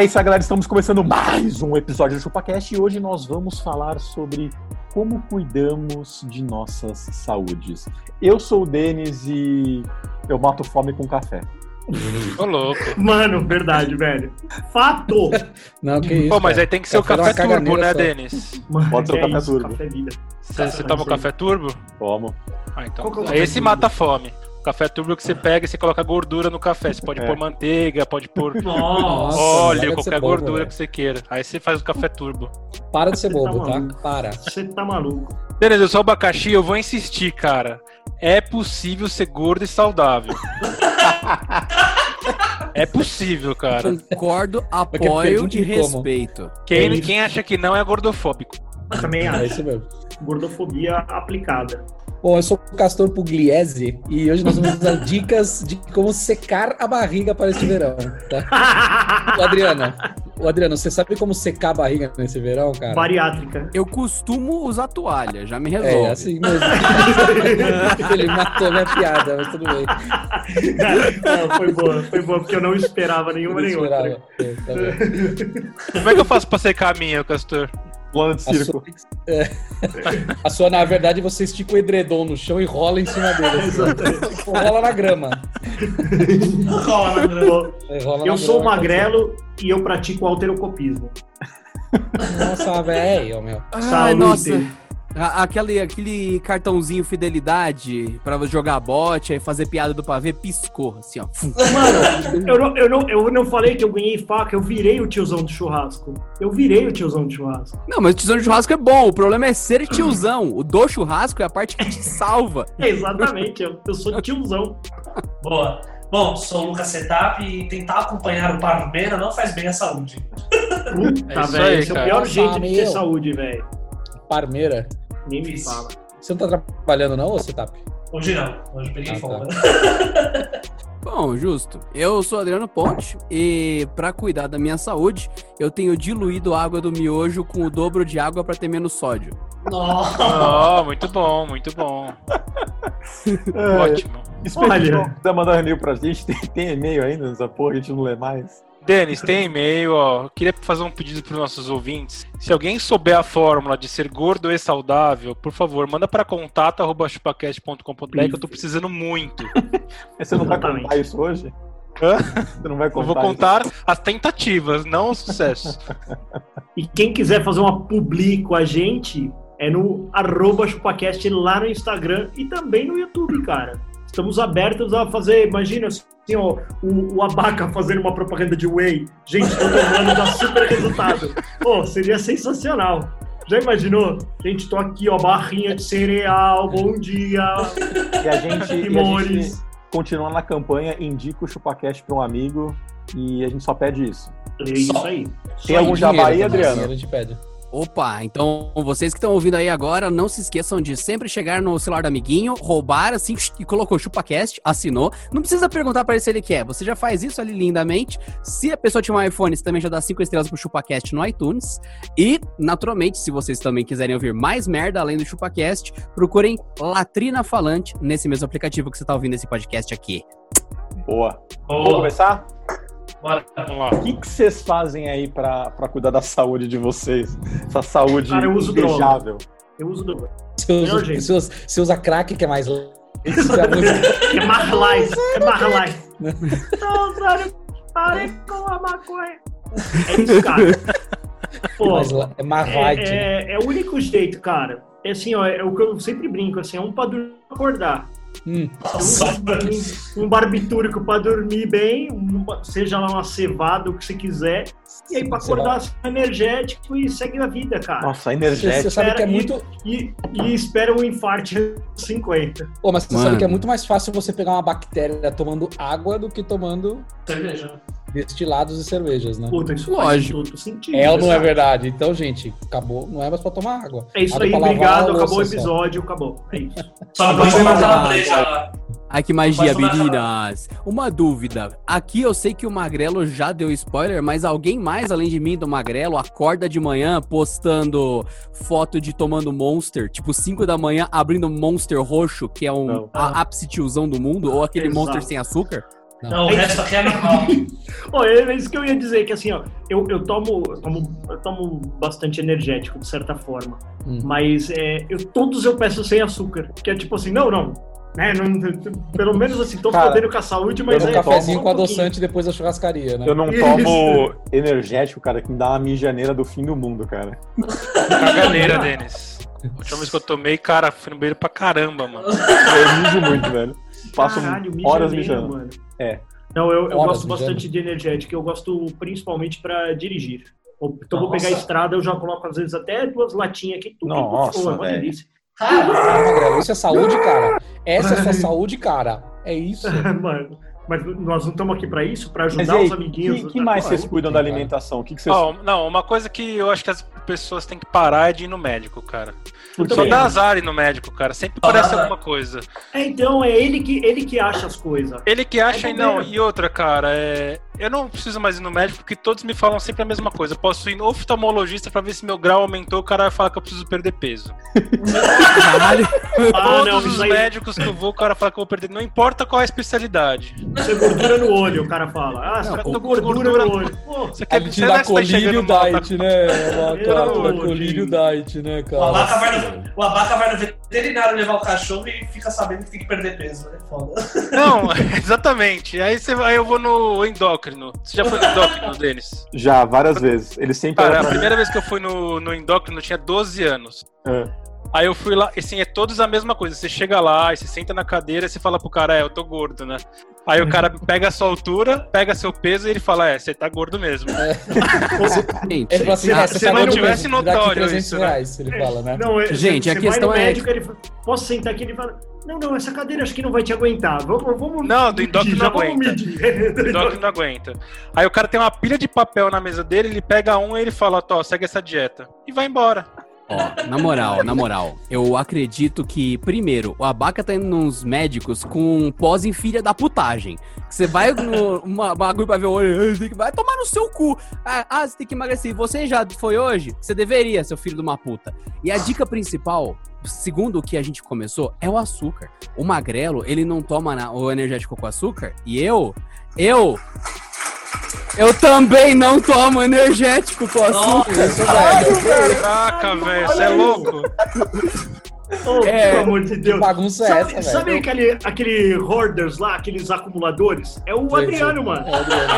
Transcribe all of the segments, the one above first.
É isso aí, galera. Estamos começando mais um episódio do ChupaCast e hoje nós vamos falar sobre como cuidamos de nossas saúdes. Eu sou o Denis e eu mato fome com café. Ô, louco. Mano, verdade, velho. Fato! Não, que isso. Pô, mas cara. aí tem que ser o Café dá café turbo, né, só. Denis? Mano, Pode ser o é café isso, turbo. Café vida. Você você toma o café turbo? Tomo. Ah, então. É o Esse turbo? mata a fome. Café turbo que você pega e você coloca gordura no café. Você pode É. pôr manteiga, pode pôr Nossa, óleo, qualquer bobo, gordura velho. que você queira. Aí você faz o café turbo. Para de ser Você bobo, tá tá? Para. você tá maluco. Beleza, eu sou abacaxi, eu vou insistir, cara. É possível ser gordo e saudável. é possível, cara. Concordo, apoio e respeito. É Quem, isso. quem acha que não é gordofóbico? Também É acho. isso mesmo. Gordofobia aplicada. Bom, eu sou o Castor Pugliese e hoje nós vamos dar dicas de como secar a barriga para este verão, tá? O Adriano, o Adriano, você sabe como secar a barriga nesse verão, cara? Bariátrica. Eu costumo usar toalha, já me resolve. É, assim mesmo. Ele matou minha piada, mas tudo bem. Não, foi boa, foi boa, porque eu não esperava nenhuma Eu nem outra. esperava. É, tá. Como é que eu faço pra secar a minha, Castor? Plano de A circo. sua, é. A sua, na verdade, você estica o edredom no chão e rola em cima dele. assim. Tipo, rola na grama. Rola? É, rola Eu na sou grama. magrelo e eu pratico alterocopismo. Nossa, velho, meu. Ai, Saúde. nossa. Aquele, aquele cartãozinho fidelidade pra jogar bote aí fazer piada do pavê piscou, assim, ó. Mano, eu não, eu, não, eu não falei que eu ganhei faca, eu virei o tiozão do churrasco. Eu virei o tiozão do churrasco. Não, mas o tiozão de churrasco é bom. O problema é ser tiozão. O do churrasco é a parte que te salva. É, exatamente, eu, eu sou tiozão. Boa. Bom, sou o Lucas Setap e tentar acompanhar o Parmeira não faz bem à saúde. Puta, É velho, esse é o pior jeito de ter meu. saúde, velho. Parmeira. Nem me fala. Você não tá trabalhando, não, ou você tá? Hoje não, hoje peguei Ah, tá. folga. Bom, justo. Eu sou Adriano Ponte e pra cuidar da minha saúde, eu tenho diluído a água do miojo com o dobro de água pra ter menos sódio. Nossa. Oh, muito bom, muito bom. É, Ótimo. Se quiser mandar um e-mail pra gente, tem, tem e-mail ainda nessa porra, a gente não lê mais. Denis, tem e-mail, ó. Eu Queria fazer um pedido para os nossos ouvintes. Se alguém souber a fórmula de ser gordo e saudável, por favor, manda para contato@chupacast.com.br que eu tô precisando muito. Mas você não vai contar isso hoje? Hã? Você não vai Eu contar vou isso? contar as tentativas, não os sucessos. E quem quiser fazer uma publi com a gente, é no arroba chupacast lá no Instagram e também no YouTube, cara. Estamos abertos a fazer, imagina assim, ó, o, o Abaca fazendo uma propaganda de whey. Gente, tô tomando, dá super resultado. Pô, seria sensacional. Já imaginou? Gente, tô aqui, ó, barrinha de cereal, bom dia, E a gente, e a gente continua na campanha, indica o ChupaCast pra um amigo e a gente só pede isso. É isso Só. aí. Tem algum jabá aí, Dinheiro, Adriano? dinheiro a gente pede. Opa, então vocês que estão ouvindo aí agora, não se esqueçam de sempre chegar no celular do amiguinho, roubar assim e colocou ChupaCast, assinou. Não precisa perguntar pra ele se ele quer, você já faz isso ali lindamente. Se a pessoa tiver um iPhone, você também já dá cinco estrelas pro ChupaCast no iTunes. E, naturalmente, se vocês também quiserem ouvir mais merda além do ChupaCast, procurem Latrina Falante nesse mesmo aplicativo que você tá ouvindo esse podcast aqui. Boa. Vamos Boa. começar? Bora. Vamos lá. O que vocês fazem aí pra, pra cuidar da saúde de vocês? Essa saúde Cara, eu uso invejável. Eu uso do. Você Melhor usa, você usa- crack, que é mais. É Marlife, é Marlife. Não, Zório, parei com a maconha. É isso, cara. Pô, mais é mais light. é, é, é o único jeito, cara. É assim, ó, é o que eu sempre brinco, assim, é um pra dormir e acordar. Hum. Nossa, Um, um barbitúrico pra dormir bem, um- seja lá uma cevada, o que você quiser. E aí pra acordar assim, energético e segue a vida, cara. Nossa, Você, energético. você sabe que é Espera, muito. E, e espera um infarte aos 50. Pô, mas você Mano. sabe que é muito mais fácil você pegar uma bactéria tomando água do que tomando. cerveja. destilados e cervejas, né? Puta, isso Lógico. faz todo sentido. É ou não é verdade? Então, gente, acabou. Não é mais pra tomar água. É isso Água aí, obrigado. a Acabou o só. episódio, acabou. É isso. Só não pode lá. na breja lá. Ai, que magia, não meninas. Uma dúvida. Aqui eu sei que o Magrelo já deu spoiler, mas alguém mais além de mim do Magrelo acorda de manhã postando foto de tomando Monster, tipo 5 da manhã, abrindo Monster roxo, que é um Não. a ápice tiozão do mundo, ou aquele Exato. Monster sem açúcar? Não, o resto aqui é normal. É isso que eu ia dizer, que assim, ó, eu, eu, tomo, eu, tomo, eu tomo bastante energético, de certa forma. Hum. Mas é, eu, todos eu peço sem açúcar. Que é tipo assim, não, não. Né, não pelo menos assim, tô Cara, fodendo com a saúde, mas eu um cafezinho um com pouquinho. adoçante depois da churrascaria, né? Eu não Isso. tomo energético, cara, que me dá uma mijaneira do fim do mundo, cara. Caganeira, Denis. A última vez que eu tomei, cara, fui no banheiro pra caramba, mano. Eu mijo muito, velho. Passo Caralho, horas mijando. mano. É. Não, eu, eu gosto mijando. bastante de energético. Eu gosto principalmente pra dirigir. Então vou Nossa. pegar a estrada, eu já coloco às vezes até duas latinhas aqui. tudo Nossa, for, é uma delícia. Ah, Cara, Magrelo, isso é saúde, cara. Essa é sua saúde, cara. É isso. Mano, mas nós não estamos aqui pra isso, pra Mas ajudar aí, os amiguinhos. que, que mais vocês cuidam da alimentação? O que, que vocês... Ó, não, uma coisa que eu acho que as pessoas têm que parar é de ir no médico, cara. eu Só dá azar ir no médico, cara. Sempre parece azar. alguma coisa. É, então, é ele que, ele que acha as coisas. Ele que acha É e não. E outra, cara, é. Eu não preciso mais ir no médico porque todos me falam sempre a mesma coisa. Eu posso ir no oftalmologista pra ver se meu grau aumentou, o cara vai falar que eu preciso perder peso. Caralho. Ah, Todos não, os aí- médicos que eu vou, o cara fala que eu vou perder. Não importa qual é a especialidade. É gordura no olho, o cara fala. Ah, você tá tô com gordura, gordura no olho. Pô, Você te você dá você colírio mal, tá diet, né? Colírio diet, né, o abaca, cara? vai no, o abaca vai no veterinário levar o cachorro e fica sabendo que tem que perder peso, né? Foda. Não, exatamente. Aí, você, aí eu vou no endócrino. Você já foi no endócrino, Denis? Já, várias vezes. Eles sempre... Cara, a primeira vez que eu fui no, no endócrino eu tinha 12 anos. É. Aí eu fui lá, e assim, é todos a mesma coisa. Você chega lá, e você senta na cadeira e você fala pro cara, é, eu tô gordo, né? Aí o cara pega a sua altura, pega seu peso e ele fala, é, você tá gordo mesmo. Gente, Ele fala assim, Ah, é, se você tá não tivesse mesmo, notório 300 isso, né? reais, ele fala, né? Não, é- Gente, a questão é- médico, ele fala, posso sentar aqui? Ele fala, não, não, essa cadeira acho que não vai te aguentar. Vamos, vamos Não, do endócrino não aguenta. medir. O endócrino não aguenta. Aí o cara tem uma pilha de papel na mesa dele, ele pega um e ele fala, ó, segue essa dieta. E vai embora. Ó, na moral, na moral, eu acredito que, primeiro, o Abaca tá indo nos médicos com pós em filha da putagem. Você vai no uma bagulho pra ver o olho, "Ah, tem que- vai tomar no seu cu. Ah, ah, você tem que emagrecer. Você já foi hoje? Você deveria, seu filho de uma puta. E a dica principal, segundo o que a gente começou, é o açúcar. O magrelo, ele não toma o energético com açúcar. E eu, eu, eu também não tomo energético com açúcar. Velho. Caraca, velho, você é louco. Oh, É, pelo amor de Deus. bagunça é sabe, essa, sabe velho? aquele, aquele hoarders lá, aqueles acumuladores? É o Adriano, mano. É, Adriano.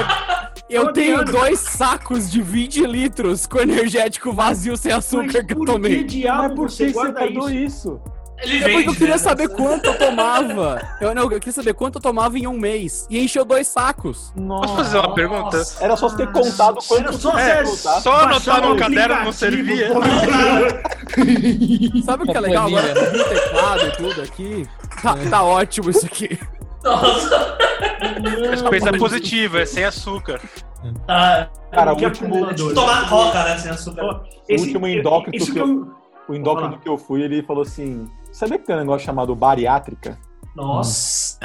Eu Ô, tenho Adriano. dois sacos de 20 litros com energético vazio sem açúcar Mas que eu por que tomei. diabo Mas por você que você guarda guardou isso? isso? Ele É vende, eu queria né? saber quanto eu tomava. Eu, não, eu queria saber quanto eu tomava em um mês. E encheu dois sacos. Posso fazer uma pergunta? Nossa. Era só você ter contado quanto só É, você só anotar no caderno não servia. Sabe o que é legal? Agora o teclado e tudo aqui. Tá, tá ótimo isso aqui. Nossa. Mas pensa positivo, é sem açúcar. Ah, Cara, o último, tomar coca, né? Sem açúcar. Ó, O último endócrino isso que eu- eu... o endócrino Vamos que eu fui, ele falou assim: Sabia que tem um negócio chamado bariátrica? Nossa.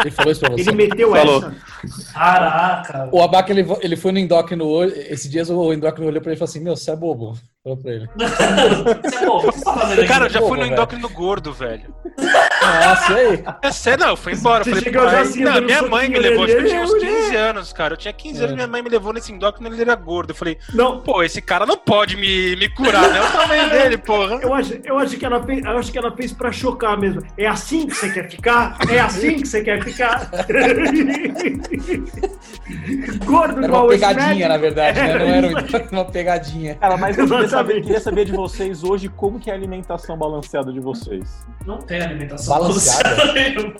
Ele falou isso pra você. Ele meteu Falou. essa. Caraca. O Abaca, ele, ele foi no endócrino hoje. Esses dias o endócrino olhou pra ele e falou assim: Meu, você é bobo. Falou pra ele. Você é bobo, o que você tá fazendo aqui? Cara, eu já Pô, fui no endócrino gordo, velho. Nossa, e aí? É sério, não, eu fui embora. Você Falei, chegou já pai, assim, não, dando minha mãe me levou, acho que eu tinha uns ele- 15 anos, cara. Eu tinha 15 anos, É. minha mãe me levou nesse endócrino e ele era gordo. Eu falei, Não, pô, esse cara não pode me, me curar, né? O tamanho dele, porra. eu acho, eu acho que ela fez, eu acho que ela fez pra chocar mesmo. É assim que você quer ficar? É assim que você quer ficar? Gordo Era igual uma esse pegadinha, médico? na verdade, né? Não É, era um uma pegadinha. Cara, mas eu queria saber, queria saber de vocês hoje como que é a alimentação balanceada de vocês. Não tem alimentação Balanceada? balanceada.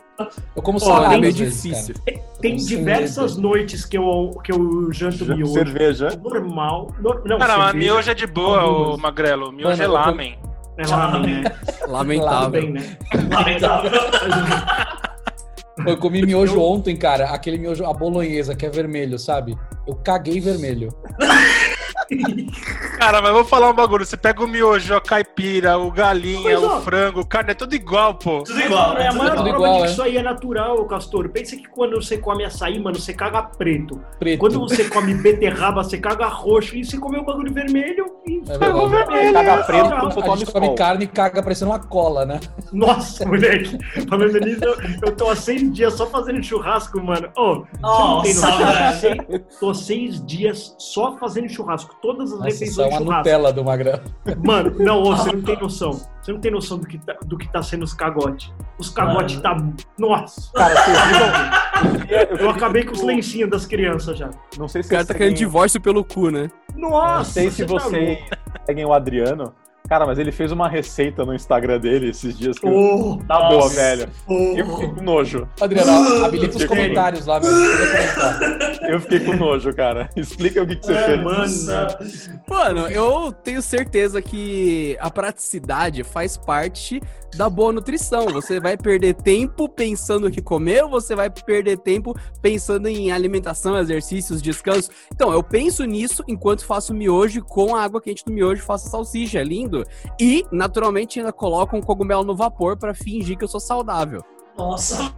Eu como Ó, salada. é meio difícil. Tem Como diversas noites que eu, que eu janto miojo. Cerveja. Normal. No, não, Cara, mas cerveja miojo é de boa, Algumas. ô Magrelo. Miojo Mano, é lamen. É lamen, né? Lamentável. Né? Lamentável. Eu comi miojo ontem, cara. Aquele miojo, a bolonhesa, que é vermelho, sabe? Eu caguei vermelho. Cara, mas vou falar um bagulho. Você pega o miojo, a caipira, o galinha, Mas, ó, o frango, o carne, é tudo igual, pô. Tudo igual, É a Tudo maior igual. tudo prova igual, de que é. isso aí é natural, Castor. Pensa que quando você come açaí, mano, você caga preto. Preto. Quando você come beterraba, você caga roxo. E você comeu o bagulho vermelho e É verdade. vermelho. Caga preto Não, quando você come sol. carne e caga parecendo uma cola, né? Nossa, moleque. Falando nisso, eu, eu tô há seis dias só fazendo churrasco, mano. Ô, Nossa. Seis- Tô seis dias só fazendo churrasco. Todas as Nossa, isso é refeições uma de churrasco. Nutella do Magrão. Mano, não, ô, você não tem noção. Você não tem noção do que tá, do que tá sendo os cagotes. Os cagotes tá. Nossa! Cara, vocês viram? Eu acabei com os lencinhos das crianças já. Não sei se O cara tá querendo divórcio pelo cu, né? Nossa! Não sei se você tá vocês seguem o Adriano. Cara, mas ele fez uma receita no Instagram dele esses dias que louco. tá boa, Nossa. velho. Oh, Eu fiquei com nojo. Adriano, habilita os comentários lá, comentar. Eu fiquei com nojo, cara. Explica o que, que você É, fez. mano. Mano, eu tenho certeza que a praticidade faz parte da boa nutrição. Você vai perder tempo pensando o que comer ou você vai perder tempo pensando em alimentação, exercícios, descanso? Então, eu penso nisso enquanto faço miojo com a água quente do miojo faço salsicha, é lindo. E, naturalmente, ainda coloco um cogumelo no vapor pra fingir que eu sou saudável. Nossa.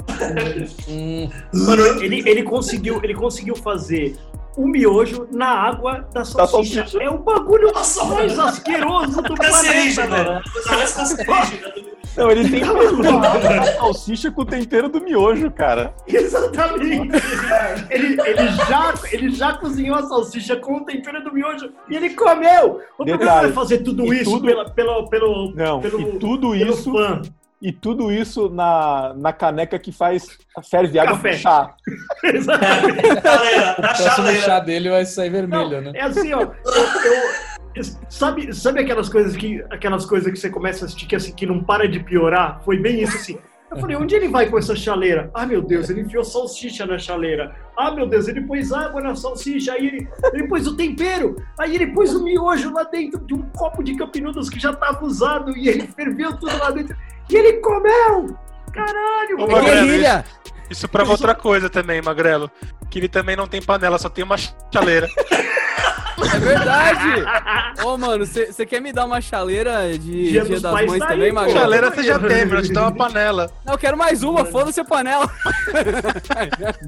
Hum, Mano, ele, ele, conseguiu, ele conseguiu fazer o miojo na água da salsicha. salsicha. É o bagulho Nossa, mais mano. asqueroso do planeta, mano. velho. Não, ele tem a salsicha com o tempero do miojo, cara. Exatamente. ele, ele, já, ele já cozinhou a salsicha com o tempero do miojo e ele comeu. O problema é fazer tudo e isso tudo- pela, pelo, pelo, Não, pelo, e tudo pelo isso, fã. e tudo isso na, na caneca que faz ferve água Café. com chá. Exatamente. Chaleira, o na próximo chaleira. chá dele vai sair Não, vermelho, né? É assim, ó. Eu, eu- sabe, sabe aquelas coisas que aquelas coisas que você começa a assistir que, assim, que não para de piorar? Foi bem isso assim. Eu falei, onde ele vai com essa chaleira? Ah, meu Deus, ele enfiou salsicha na chaleira. Ah, meu Deus, ele pôs água na salsicha. Aí ele, ele pôs o tempero. Aí ele pôs o miojo lá dentro de um copo de campinudas que já estava usado. E ele ferveu tudo lá dentro. E ele comeu! Caralho! Ô, É guerrilha! Isso prova outra coisa também, Magrelo. Que ele também não tem panela, só tem uma chaleira. É verdade! Ô, mano, você quer me dar uma chaleira de Dia Dia, das Mães tá também. Magrelo? Chaleira você já tem, mas te dá uma panela. Não, eu quero mais uma, foda-se a panela.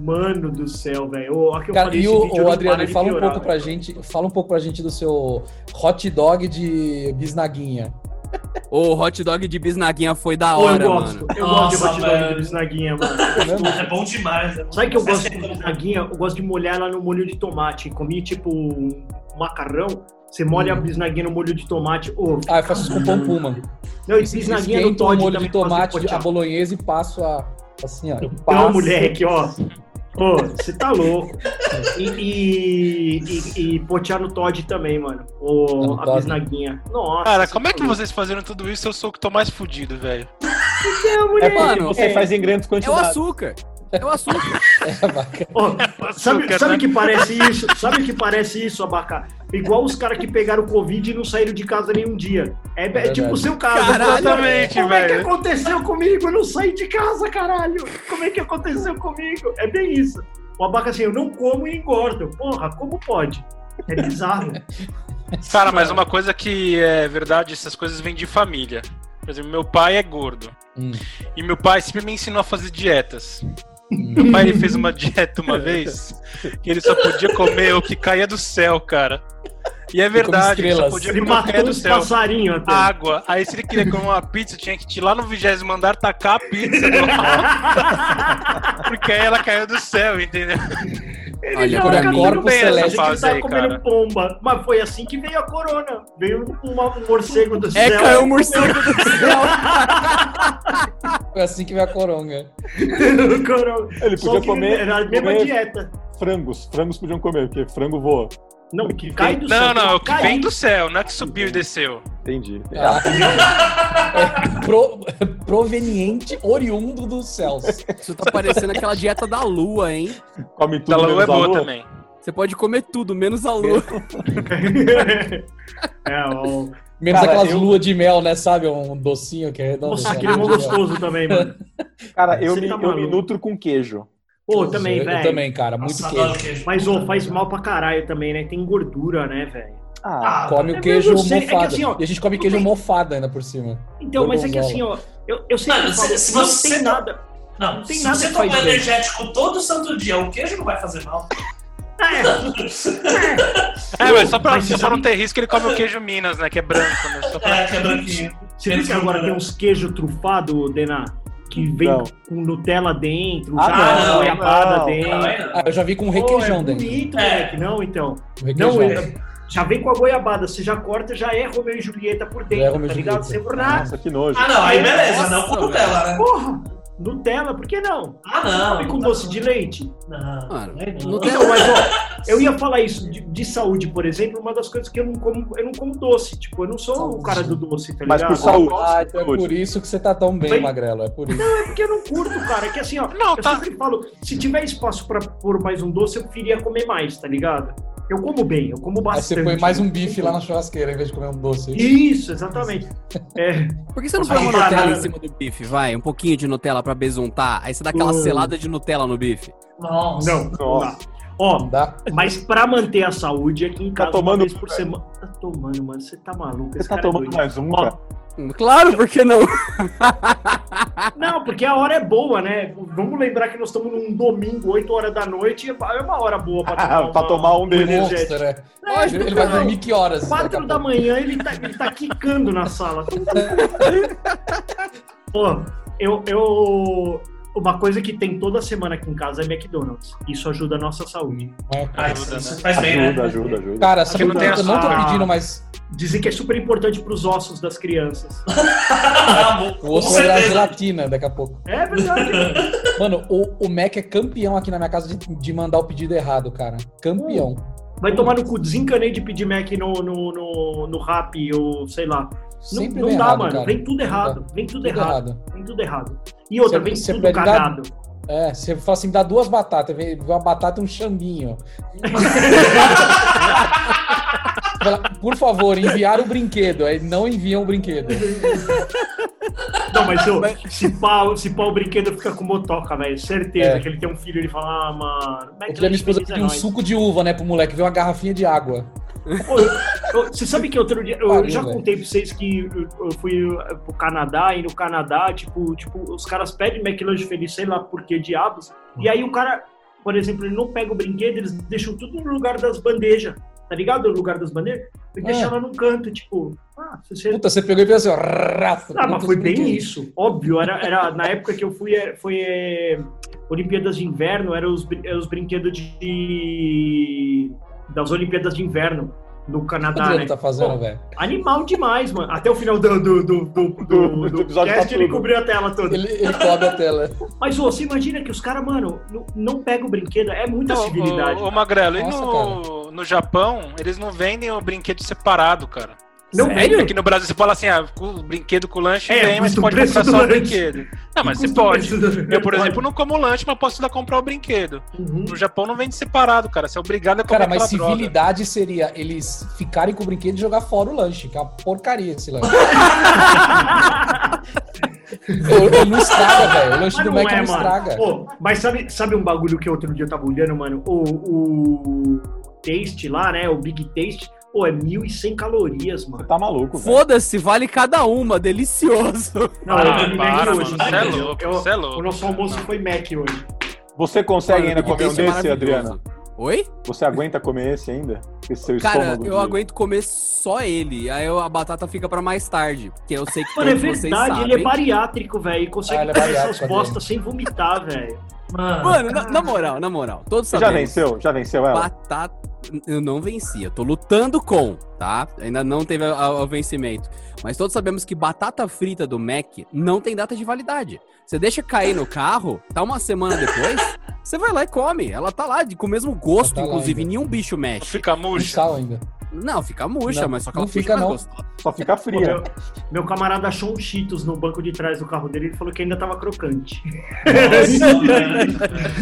Mano do céu, velho. Cara, falei, e o, vídeo o Adriano, fala um piorar, pouco pra gente, fala um pouco pra gente do seu hot dog de bisnaguinha. O hot dog de bisnaguinha foi da hora, eu gosto. mano. Eu gosto de Nossa, hot dog de bisnaguinha, mano. É bom demais. né? Sabe que eu gosto de bisnaguinha? Eu gosto de molhar ela no molho de tomate. Comi tipo um macarrão. Você molha a bisnaguinha no molho de tomate. Ô, Ah, eu faço isso com pão puma. não, e bisnaguinha no Todd molho de tomate, a bolonhesa e passo a, assim, ó. eu Então, moleque, ó. Ô, você tá louco. E, e, e, e potear no Todd também, mano. No O, a bisnaguinha. Nossa. Cara, como é tá que vocês fazendo tudo isso? Eu sou o que tô mais fudido, velho. É Mano, você é. faz em grandes É o quantidades. açúcar. É o açúcar. É, vaca. Ó, sabe, Açúcar, sabe né? que parece isso? Sabe que parece isso, Abacá? Igual os caras que pegaram Covid e não saíram de casa nenhum dia. É, é verdade. tipo o seu caso. Caralho, Exatamente, Como é que velho. aconteceu comigo? Eu não saí de casa, caralho. Como é que aconteceu comigo? É bem isso. O Abaca assim, eu não como e engordo. Porra, como pode? É bizarro. Cara, mas uma coisa que é verdade, essas coisas vêm de família. Por exemplo, meu pai é gordo. Hum. E meu pai sempre me ensinou a fazer dietas. Meu pai ele fez uma dieta uma vez que ele só podia comer o que caía do céu, cara. E é verdade, ele só podia Ele comer o que caía matou do céu. passarinhos até. Água. Aí se ele queria comer uma pizza, tinha que ir lá no vigésimo andar tacar a pizza alto. Porque aí ela caiu do céu, entendeu? Ele Olha, mim, caminho que ele aí, comendo cara. pomba. Mas foi assim que veio a corona. Veio uma- um morcego do É, céu. caiu o morcego do céu. Foi assim que veio a coronga. Corona. Ele podia comer, Era a mesma comer dieta. frangos. Frangos podiam comer, porque frango voa. Não, que cai do céu. Não, não, é o que cai. vem do céu, não é que subiu e desceu. Entendi. Ah, é pro- proveniente, oriundo dos céus. Isso tá parecendo aquela dieta da lua, hein? Come tudo Da lua menos é boa lua. também. Você pode comer tudo, menos a lua. é, Menos Cara, aquelas eu- luas de mel, né? Sabe? Um docinho que é redondo. Nossa, aquele é gostoso também, mano. Cara, eu Você me, tá eu me nutro com queijo. Pô, também, eu, eu velho. também, cara. Muito Nossa, queijo. queijo. Mas, ô, faz mal pra caralho também, né? Tem gordura, né, velho? Ah, Ah, Come É, o queijo eu sei, é que mofado. assim, ó, e a gente come não queijo tem- mofado ainda por cima. Então, mas é que assim, ó, eu, eu sempre Mano, falo, se- se não tem tá- nada. Não, Não tem se nada você que tomar bem. energético todo santo dia, o queijo não vai fazer mal. É, mas só pra, Mas só não ter risco, ele come o queijo Minas, né? Que é branco, né? Só pra... É, que é branquinho. Você viu que agora tem uns queijos trufados, Dená? Que vem Não. com Nutella dentro, Ah, já não, goiabada não. dentro. Ah, eu já vi com requeijão é dentro. bonito, É. moleque. Não, então. Não, ele- já vem com a goiabada. Você já corta, já é Romeu e Julieta por é dentro, tá ligado? Julieta. Você ah, nossa, que nojo. Ah, não, aí beleza, Nossa, não com. Nutella, né? porra, Nutella, por que não? Ah, não. Come com Nutella- doce de leite. Não, Mano, aí não. Nutella- Então, mas ó, eu ia falar isso de, de saúde, por exemplo, uma das coisas que eu não como, eu não como doce. Tipo, eu não sou o Saúde. cara do doce, tá Mas ligado? por saúde. Ah, então é por isso que você tá tão bem, Bem- Magrelo. É por isso. É porque eu não curto, cara. É que assim, ó, Não, eu tá. sempre falo, se tiver espaço pra pôr mais um doce, eu preferia comer mais, tá ligado? Eu como bem, eu como Aí bastante. você põe mais um bife lá na churrasqueira em vez de comer um doce. Isso, exatamente. É, Por que você não põe uma fala Nutella em cima do bife, vai? Um pouquinho de Nutella pra besuntar, aí você dá aquela Hum. selada de Nutella no bife. Nossa. não, não dá. Nossa. Ó, dá? mas pra manter a saúde aqui em Tá casa tomando uma vez por velho? semana. Tá tomando, mano. Você tá maluco? Você tá é tomando doido. mais um, Ó, cara? Claro, por que não? Não, porque a hora é boa, né? Vamos lembrar que nós estamos num domingo, 8 horas da noite, é uma hora boa pra tomar, Pra tomar um deles. energético. Monster, né? Lógico, Ele vai não. dormir que horas? daqui a 4 da manhã ele tá, ele tá quicando na sala. Pô, eu, eu. Uma coisa que tem toda semana aqui em casa é McDonald's. Isso ajuda a nossa saúde. É. Isso, Ajuda, isso né? faz bem, Ajuda, né? ajuda, ajuda. Cara, que tem eu não tô essa- pedindo, mas Dizem que é super importante pros ossos das crianças. o osso vai virar gelatina daqui a pouco. É verdade. Mano, o, o Mac é campeão aqui na minha casa de, de mandar o pedido errado, cara. Campeão. Vai tomar no cu. Desencanei de pedir Mac no, no, no, no rap ou sei lá. Não, Sempre não vem dá, errado, mano. cara. Vem tudo errado. Vem tudo, Tudo errado. errado. Vem tudo errado. E outra, Você- vem você tudo pede dar- cagado. É, você fala assim, dá duas batatas, vem uma batata e um chambinho. Fala, Por favor, enviar o brinquedo. Aí não enviam o brinquedo. Não, mas eu, se, pau, se pau o brinquedo fica com motoca, velho. Certeza É. que ele tem um filho ele fala, ah, mano. Dia minha esposa é pediu um nóis. suco de uva, né, pro moleque, veio uma garrafinha de água. Pô, Você sabe que outro dia. Eu já velho. contei pra vocês que eu, fui uh, pro Canadá e no Canadá, tipo, tipo, os caras pedem McLanche feliz, sei lá por que diabos. E aí o cara, por exemplo, ele não pega o brinquedo, eles deixam tudo no lugar das bandejas. Tá ligado? No lugar das bandejas. Ele É. deixa ela num canto, tipo. Ah, você. Puta, você pegou e fez assim, ó. rafa, Ah, mas foi bem isso, óbvio. Era, era, na época que eu fui, é, foi é, Olimpíadas de Inverno, eram os, é, os brinquedos de. Das Olimpíadas de Inverno no O que o Canadá, Adriano né? tá fazendo, Pô, velho? Animal demais, mano. Até o final do, do, do, do, do, Do episódio cast, tá ele cobriu a tela toda. Ele, ele cobre a tela. Mas, ô, você imagina que os caras, mano, não, não pegam o brinquedo, é muita Não, civilidade. Ô, ô, Magrelo, Nossa, e no, no Japão, eles não vendem o brinquedo separado, cara. Não Sério? Aqui no Brasil você fala assim, ah, o brinquedo com lanche É, vem, mas pode comprar só o lanche. brinquedo. Não, mas você pode. Eu, por exemplo, não como lanche, mas posso dar comprar o brinquedo. Uhum. No Japão não vende separado, cara. Você é obrigado a comer Cara, mas aquela droga. civilidade seria eles ficarem com o brinquedo e jogar fora o lanche, que é uma porcaria esse lanche. ele, não estraga, velho. O lanche Mas do Mac é, não estraga. Pô, mas sabe, sabe um bagulho que outro dia eu tava olhando, mano? O, o Taste lá, né? O Big Taste. Pô, é 1.100 calorias, mano. Tá maluco, velho. Foda-se, vale cada uma, delicioso. Não, Ah, eu comi Mac para, hoje. você é louco, você é louco. O nosso almoço foi Mac hoje. Você consegue ainda comer um desse. Adriana? Oi? Você aguenta comer esse ainda? Esse seu Cara, estômago eu de- aguento comer só ele. Aí eu- a batata fica pra mais tarde. Porque eu sei que Mano, é verdade, sabem. ele é bariátrico, velho. E consegue Ah, é comer essas postas sem vomitar, velho. Mano, Mano, na, na moral, na moral. Todos Você já sabemos. venceu? Já venceu ela? Batata. Eu não venci. Eu tô lutando com, tá? Ainda não teve o vencimento. Mas todos sabemos que batata frita do Mac não tem data de validade. Você deixa cair no carro, tá uma semana depois, você vai lá e come. Ela tá lá, de- com o mesmo gosto, Tá inclusive. ainda. Nenhum bicho mexe. Fica murcha. sal ainda. Não, fica murcha, Não, mas só que não ela fica, não. gostosa. Só fica Pô, fria. meu, meu camarada achou um Cheetos no banco de trás do carro dele e ele falou que ainda tava crocante. nossa, velho.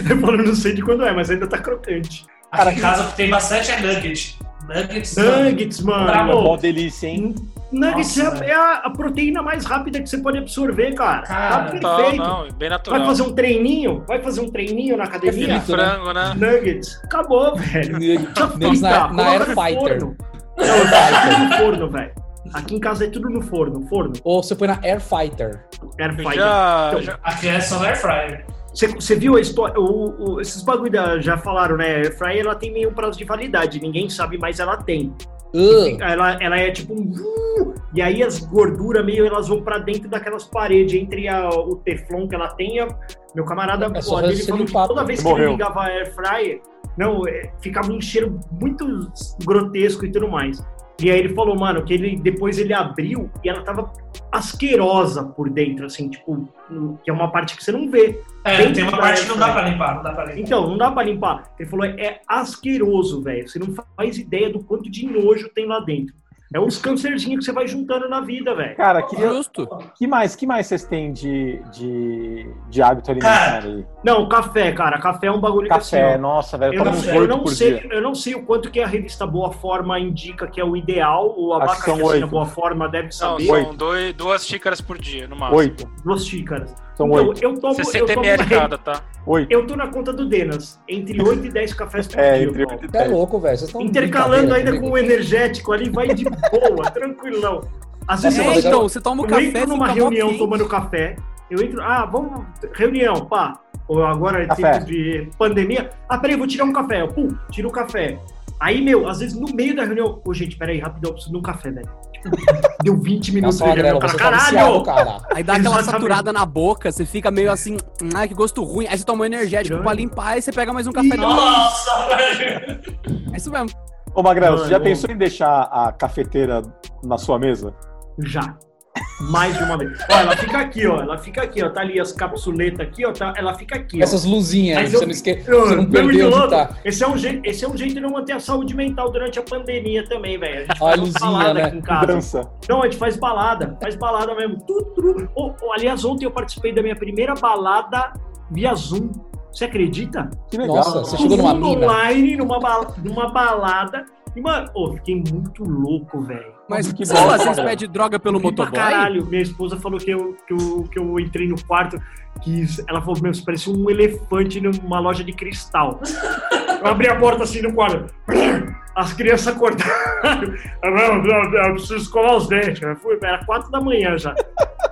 Ele falou, não sei de quando é, mas ainda tá crocante. Aqui em casa tem bastante é nugget. Nuggets. mano. Nuggets, Cara, mano. mó delícia, hein? Nuggets Nossa, é, é a, proteína mais rápida que você pode absorver, cara. Cara, tá Total, perfeito. não, bem Vai natural. fazer um treininho? Vai fazer um treininho na academia? de frango, né? Nuggets. Acabou, velho. Neles na, na Air Fighter. Forno. Não, tá tudo no forno, velho. Aqui em casa é tudo no forno. Forno. Ou você põe na Air Fighter. Air Fighter. já, Então, já- Aqui é só no air fryer. Você, você viu a história? O, o- esses bagulho da- já falaram, né? Air Fryer ela tem meio prazo de validade. Ninguém sabe, mas ela tem. Uh, Ela, ela é tipo um. uh, E aí as gorduras meio elas vão pra dentro daquelas paredes entre a- o teflon que ela tem. e a- meu camarada É pô, ele falou que toda vez que Morreu. ele ligava a air fryer, não, é, ficava um cheiro muito grotesco e tudo mais. E aí ele falou, mano, que ele depois ele abriu e ela tava asquerosa por dentro, assim, tipo, que é uma parte que você não vê. É, Dentro tem uma parte que não dá pra limpar, não dá pra limpar. Então, não dá pra limpar. Ele falou, é asqueroso, velho. Você não faz ideia do quanto de nojo tem lá dentro. É uns cancerzinhos que você vai juntando na vida, velho. Cara, queria... Justo. que mais, que mais vocês têm de, de, de hábito alimentar Cara, aí? Não, café, cara. Café é um bagulho que Café, assim, ó, nossa, velho, eu não, sei, eu, não sei, dia. eu não sei o quanto que a revista Boa Forma indica que é o ideal. O Acho que abaca são que assina oito. Boa Forma deve não, saber. Oito. são dois, duas xícaras por dia, no máximo. Oito. Duas xícaras. São então, oito. eu tomo, eu 60 tomo ml cada, tá? Oito. Eu tô na conta do Denas. Entre 8 e 10 cafés por É, dia. entre Paulo. oito e Você é dez. louco, velho. Vocês estão Intercalando ainda brincadeira com o energético ali, vai de boa, tranquilão. Às vezes eu É, mas então, você toma o Eu café, entro numa reunião quente. tomando café. Eu entro, ah, vamos, reunião, pá. Ou agora é tempo de pandemia. Ah, peraí, vou tirar um café. Eu, Pum, tiro o café. Aí, meu, às vezes no meio da reunião, ô gente, peraí, rapidão, eu preciso de um café, velho. Deu 20 minutos Nossa, de Cara, você tá caralho! cara. Aí dá aquela Exatamente. saturada na boca, você fica meio assim, ai que gosto ruim. Aí você toma um energético pra limpar, aí você pega mais um café. Nossa, velho! É isso mesmo. Ô, Magrelo, você já pensou em deixar a cafeteira na sua mesa? Já. Mais de uma vez. Ó, ela fica aqui, ó. Ela fica aqui, ó. Tá ali as capsuletas aqui, ó. Tá, ela fica aqui, ó. Essas luzinhas aí, Mas você eu- não, esque... Eu- você não eu- perder eu- onde tá. Esse é, um jeito, esse é um jeito de não manter a saúde mental durante a pandemia também, velho. A gente A faz uma luzinha, balada né? aqui em casa. Dança. Não, a gente faz balada, faz balada mesmo. Tudo, tudo. Ô, ô, aliás, ontem eu participei da minha primeira balada via Zoom. Você acredita? Que legal. Nossa, você chegou numa mina. online, numa, bala- numa balada. E, mano, fiquei muito louco, velho. Mas Que bom, lá, vocês pedem droga pelo motoboy? Caralho, minha esposa falou que eu, que, eu, que eu entrei no quarto, que ela falou, meu, você parecia um elefante numa loja de cristal. Eu abri a porta assim no quarto. As crianças acordaram. Eu, preciso escovar os dentes. Eu fui, era quatro da manhã já.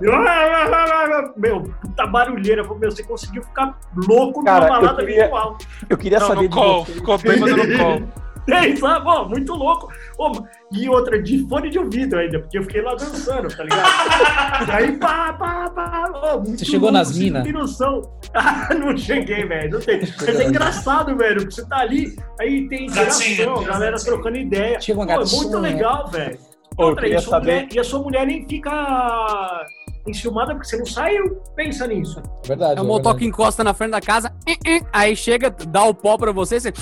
Eu, "Ah, ah, ah, ah", meu, puta barulheira. Meu, você conseguiu ficar louco Cara, numa eu balada queria- virtual. Eu queria Não, saber no de call. você. Ficou bêbado no call. É, sabe? Ó, muito louco. Ô, e outra, de fone de ouvido ainda, porque eu fiquei lá dançando, tá ligado? Aí, pá, pá, pá. Ô, muito Você chegou louco, nas você mina? Não tem noção. Ah, não cheguei, velho. Não tem. Mas é engraçado, velho, porque você tá ali, aí tem interação, a tem galera trocando ideia. Chega uma Pô, é gatinha. muito legal, velho. Outra, e a, saber. mulher, e a sua mulher nem fica enciumada porque você não saiu, pensa nisso. Verdade. É o motoca verdade. encosta na frente da casa, aí chega, dá o pó pra você, você.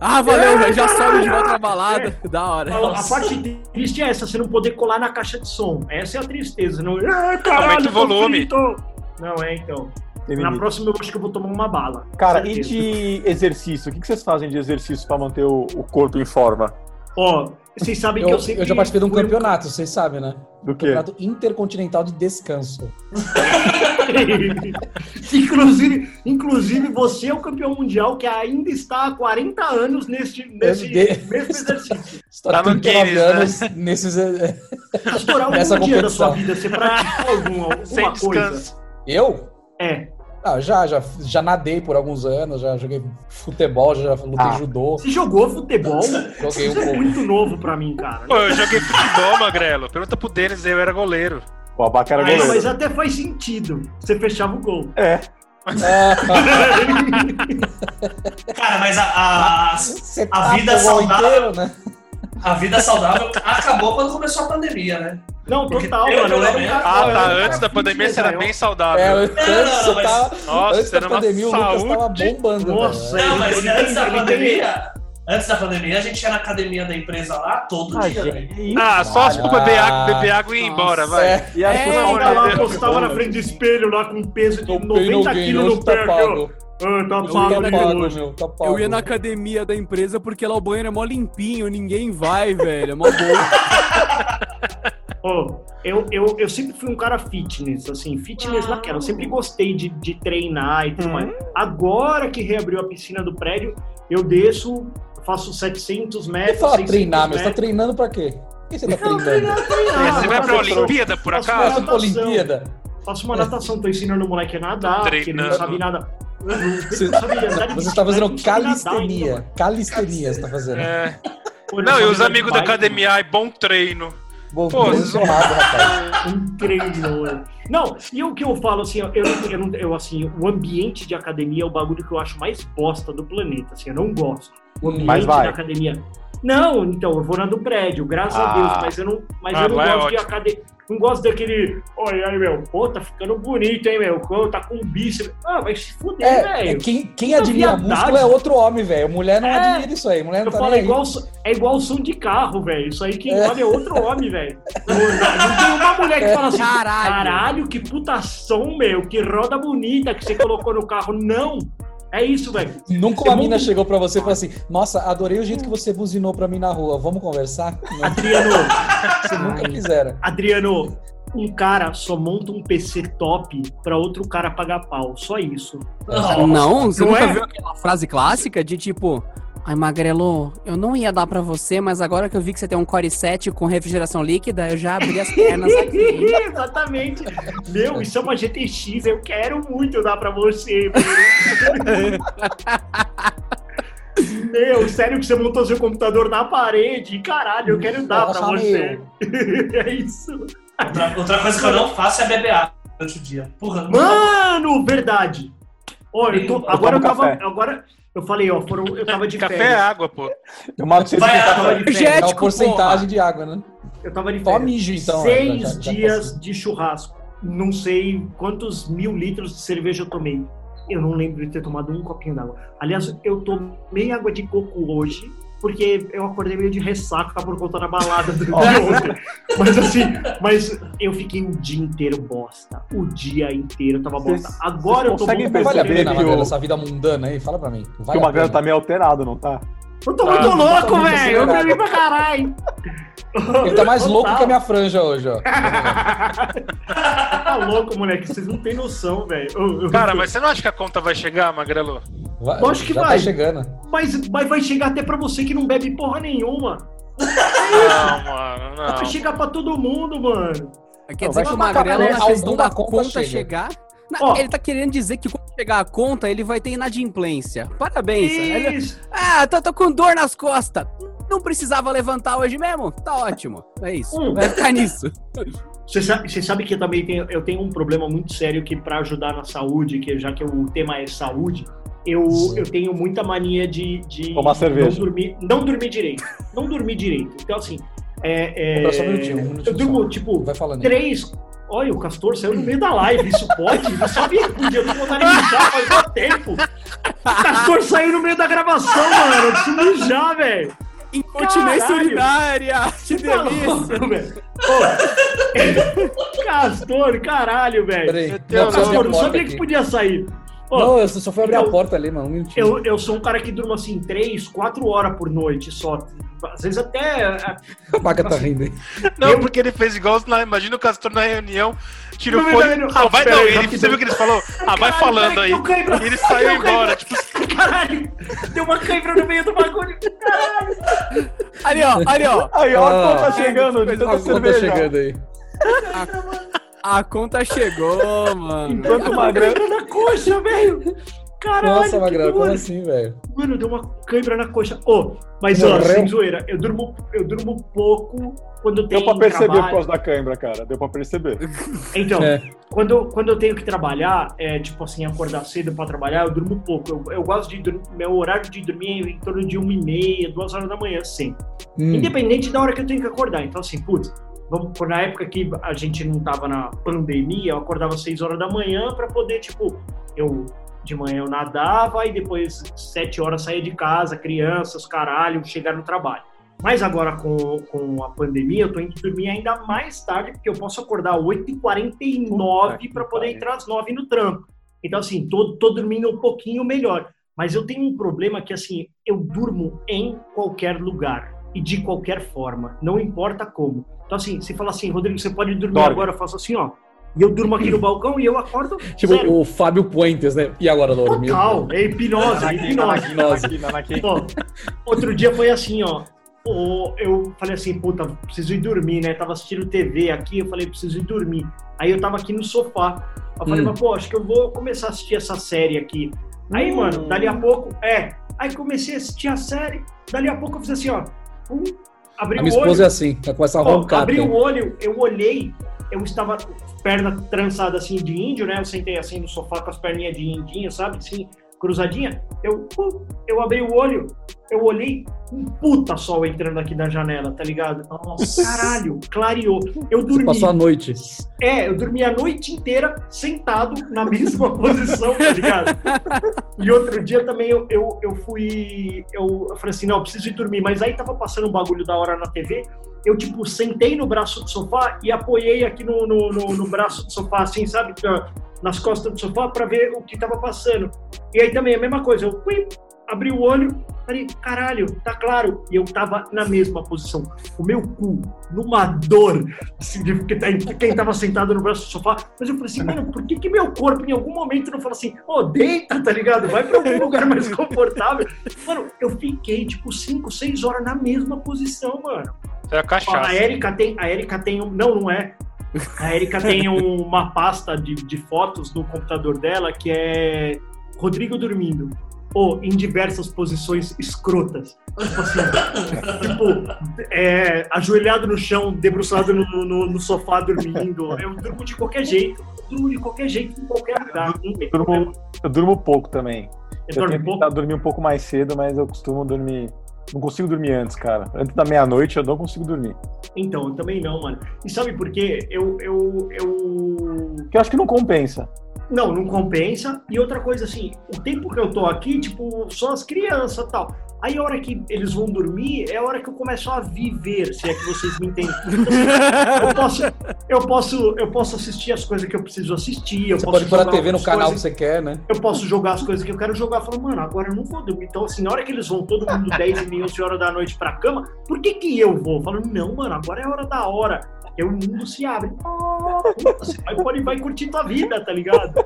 Ah, valeu, É, já sobe de volta na balada. Da hora. A, a parte triste é essa, você não poder colar na caixa de som. Essa é a tristeza. Não, ah, caralho, Aumenta o volume. frito. Não, é então. Tem Na limite. próxima eu acho que eu vou tomar uma bala. Cara, e de exercício? O que que vocês fazem de exercício pra manter o, o corpo em forma? Ó, vocês sabem Eu, que eu sempre. eu já participei de um campeonato, vocês sabem, né? Do quê? Campeonato Intercontinental de Descanso. inclusive, inclusive, você é o campeão mundial que ainda está há 40 anos neste, nesse de- mesmo exercício. Estou há Tá no 39 Guinness, né? anos nesses. Estourar algum Nessa dia da sua competição. vida, você praticou alguma, Sem coisa? descanso. Eu? É. Ah, já, já, já nadei por alguns anos, já joguei futebol, já lutei Ah. judô, Você jogou futebol? joguei um Isso é pouco. muito novo pra mim, cara. Pô, eu joguei futebol, Magrelo. Pergunta pro Denis, eu era goleiro. O Abaca era Aí, goleiro. mas até faz sentido. Você fechava o gol. É. Ah, Cara, mas a, a, você A tapa vida saudável- inteiro, né? A vida saudável acabou quando começou a pandemia, né? Não, Porque total, eu, mano. Eu cara- Ah, eu tá. cara Antes da pandemia você era bem É, saudável. antes, não, você mas- tava, Nossa, antes da pandemia o Lucas tava saúde. bombando. Nossa, velho. Não, mas antes da pandemia, antes da pandemia, a gente ia na academia da empresa lá todo Ah, dia, gente. Ah, só se for beber água, beber água e ir Nossa. embora, vai. É, E aí, É, Eu lá, postava na frente do espelho lá com um peso de no pain, no 90 gain, quilos no tá pé. pago. Ah, tá Eu pago Tá de pago, hoje. meu, tá pago. Eu ia na academia da empresa porque lá o banheiro é mó limpinho, ninguém vai, velho. É mó bom. Ó, eu, eu, eu sempre fui um cara fitness, assim, fitness naquela. Eu sempre gostei de, de treinar e tudo mais. Agora que reabriu a piscina do prédio, eu desço, faço 700 Você metros. fala 600 treinar, mas você tá treinando pra quê? Por que você tá treinando? treinar, treinar. Você vai pra Faço- Olimpíada, por faço acaso? Você natação. Olimpíada? Faço uma natação, tô ensinando o moleque a nadar, porque ele não Treinando. sabe nada. Você, Ele não sabe andar de você tá fazendo calistenia. ainda, Calistenia você tá fazendo. É. Não, e os amigos da academia, ai, bom treino. Bom, Pô, muito vocês vão- errado, rapaz. Treino. é. Não, e o que eu falo assim, eu, eu, eu, assim, o ambiente de academia é o bagulho que eu acho mais bosta do planeta, assim, eu não gosto. O ambiente Mas vai. da academia. Não, então, eu vou na do prédio, graças a Ah. Deus, mas eu não, mas Ah, eu não é gosto de ótimo. academia. Não gosto daquele. Olha aí, meu, pô, tá ficando bonito, hein, meu? Pô, Tá com bíceps. Ah, vai se fuder, É, velho. é quem, quem admira músculo é outro homem, velho. Mulher não É. admira isso aí. Mulher não Eu tá falo, nem é igual, é igual som de carro, velho. Isso aí quem É. olha é outro homem, velho. Não, não- não tem uma mulher que fala assim, Caralho. caralho, que puta som, meu, que roda bonita que você colocou no carro. Não! É isso, velho. Nunca uma mina monta- chegou pra você e falou assim: Nossa, adorei o jeito que você buzinou pra mim na rua. Vamos conversar? Não, Adriano, você nunca quiseram. Adriano, um cara só monta um PC top pra outro cara pagar pau. Só isso. Não, você Não nunca é? viu aquela frase clássica de tipo. Ai, Magrelo, eu não ia dar pra você, mas agora que eu vi que você tem um Core 7 com refrigeração líquida, eu já abri as pernas aqui. Exatamente. Meu, isso é uma GTX, eu quero muito dar pra você. meu. Meu, sério que você montou seu computador na parede? Caralho, eu quero dar pra Nossa, você. é isso. Outra, outra coisa que eu não faço é beber água durante o dia. Porra, não Mano, verdade. Olha, eu tô- Eu agora eu tomo tava. café. Agora, eu falei, ó, foram, eu tava de Café é férias. água, pô. Eu mato com água. café. Tava de É porcentagem de água, né? Eu tava de férias. mijo, então. Seis já- já- já dias de churrasco. Não sei quantos mil litros de cerveja eu tomei. Eu não lembro de ter tomado um copinho d'água. Aliás, eu tomei água de coco hoje, porque eu acordei meio de ressaca por conta da balada do ontem. Mas assim, mas eu fiquei o dia inteiro bosta. O dia inteiro eu tava bosta. Agora eu tô conseguem bom Não vale a perceber pena, que o- essa vida mundana aí? Fala pra mim. Porque Vale o a Magrelo tá meio alterado, não tá? Eu tô Tá, muito louco, velho. Eu bebi pra caralho. Ele tá mais louco que a minha franja hoje, ó. Tá louco, moleque. Vocês não têm noção, velho. Eu- eu- Cara, mas você não acha que a conta vai chegar, Magrelo? Vai, Lógico que já vai. tá chegando. Mas, mas vai chegar até pra você que não bebe porra nenhuma. Não, mano, Vai não. chegar pra todo mundo, mano. Quer dizer vai que o Magrelo, cabeça, na questão alguma da conta conta, chega. chegar. Na- Ó. ele tá querendo dizer que quando chegar a conta, ele vai ter inadimplência. Parabéns. Ele-. Ah, tô, tô com dor nas costas. Não precisava levantar hoje mesmo? Tá ótimo. É isso. Hum. Vai ficar nisso. Você sabe, você sabe que eu também tenho, eu tenho um problema muito sério que pra ajudar na saúde, que já que o tema é saúde, eu, eu tenho muita mania de, de Tomar cerveja. não dormir, não dormir direito. Não dormir direito. Então assim, é, é, um minutinho, um minutinho eu durmo só. tipo Vai falando aí. três. Olha, o Castor saiu no meio da live, isso pode? Eu sabia que podia, eu tô vontade de mijar faz muito tempo. O Castor saiu no meio da gravação, mano. Eu preciso mijar, velho. Incontinência urinária. Que Tá delícia. velho. Castor, caralho, velho. Castor, a não sabia que podia sair. Ô, Não, eu só fui abrir a eu- porta ali, mano. Um minutinho. eu, eu sou um cara que durmo assim, três, quatro horas por noite só. Às vezes até. A vaca tá rindo aí. Não, Eu- porque ele fez igual, na, imagina o Castor na reunião, tira o fone. não, não, ah, vai não, aí, ele, você viu o que ele falou? Ah, vai Caralho, falando aí. cãibra. E ele saiu embora, tipo, Caralho! Deu uma cãibra no meio do bagulho. Ali, ó, ali, ó. Aí, ó, a Ah, conta chegando A conta cerveja. chegando aí. A conta chegou, mano. Enquanto o. Cãibra na coxa, velho. Caralho, Nossa, dor. como assim, velho? Mano, deu uma cãibra na coxa. Ô, mas ó, Morreu? sem zoeira, eu durmo, eu durmo pouco quando tem Deu pra perceber por trabalho. causa da cãibra, cara. Deu pra perceber. Então, É. quando, quando eu tenho que trabalhar, é, tipo assim, acordar cedo pra trabalhar, eu durmo pouco. Eu, eu gosto de dormir, meu horário de dormir é em torno de uma e meia, duas horas da manhã, sempre. Hum. Independente da hora que eu tenho que acordar. Então, assim, putz, vamos, por- na época que a gente não tava na pandemia, eu acordava às 6 horas da manhã pra poder, tipo, eu de manhã eu nadava e depois sete horas saía de casa, crianças, caralho, chegar no trabalho. Mas agora com, com a pandemia, eu tô indo dormir ainda mais tarde, porque eu posso acordar 8h49 para poder entrar às 9 no trampo. Então, assim, tô, tô dormindo um pouquinho melhor. Mas eu tenho um problema que, assim, eu durmo em qualquer lugar. e de qualquer forma, não importa como. Então, assim, você fala assim, Rodrigo, você pode dormir Dorme. agora, eu faço assim, ó. E eu durmo aqui no balcão e eu acordo. Tipo zero. o Fábio Puentes, né? E agora, dormiu? Total, é hipnose, é hipnose. Nanaki. Ó, outro dia foi assim, ó. Eu falei assim, puta, preciso ir dormir, né? Tava assistindo TV aqui, eu falei, preciso ir dormir. Aí eu tava aqui no sofá. Eu falei, Hum. mas pô, acho que eu vou começar a assistir essa série aqui. Aí, Hum. mano, dali a pouco, é. Aí comecei a assistir a série, dali a pouco eu fiz assim, ó. Pum, abri A o minha olho. esposa é assim, ela começa a Ó, roncar. abri até. o olho, eu olhei, eu estava perna trançada assim de índio, né? Eu sentei assim no sofá com as perninhas de indinho, sabe? Assim, cruzadinha. Eu, eu abri o olho, eu olhei um puta sol entrando aqui da janela, tá ligado? Nossa. Caralho, clareou. Eu Você dormi. passou a noite. É, eu dormi a noite inteira sentado na mesma posição, tá ligado? E outro dia também eu, eu, eu fui. Eu, eu falei assim, não, eu preciso ir dormir. Mas aí tava passando um bagulho da hora na TV. Eu, tipo, sentei no braço do sofá e apoiei aqui no, no, no, no braço do sofá, assim, sabe? Na- Nas costas do sofá pra ver o que tava passando. E aí também a mesma coisa. Eu abri o olho, falei, caralho, tá claro. E eu tava na mesma posição. O meu cu, numa dor, assim, de tá- quem tava sentado no braço do sofá. Mas eu falei assim, mano, por que, que meu corpo em algum momento não fala assim, ô, deita, tá ligado? Vai pra algum lugar mais confortável. Mano, eu fiquei, tipo, 5, 6 horas na mesma posição, mano. Isso é cachaça. a Erika tem, a Erika tem um, não, não é. A Erika tem um- uma pasta de, de fotos no computador dela que é Rodrigo dormindo. Ou em diversas posições escrotas. Tipo assim, tipo, é, ajoelhado no chão, debruçado no, no- no sofá dormindo. Eu durmo de qualquer jeito. Eu durmo de qualquer jeito, em qualquer lugar. Eu durmo, eu durmo pouco também. Eu Eu tenho pouco. dormir um pouco mais cedo, mas eu costumo dormir. Não consigo dormir antes, cara. Antes da meia-noite eu não consigo dormir. Então, eu também não, mano. E sabe por quê? Eu, eu, eu Porque eu acho que não compensa. Não, não compensa. E outra coisa, assim, o tempo que eu tô aqui, tipo, só as crianças e tal. Aí a hora que eles vão dormir é a hora que eu começo a viver, se é que vocês me entendem. Eu posso, eu posso, eu posso assistir as coisas que eu preciso assistir. Eu Você posso pode pôr a TV no canal que você quer, né? Eu posso jogar as coisas que eu quero jogar. Eu falo, mano, agora eu não vou dormir. Então, assim, na hora que eles vão todo mundo 10 e meia, 11 horas da noite pra cama, por que que eu vou? Eu falo, não, mano, agora é a hora da hora. Porque o mundo se abre. Você vai, pode, vai curtir tua vida, tá ligado?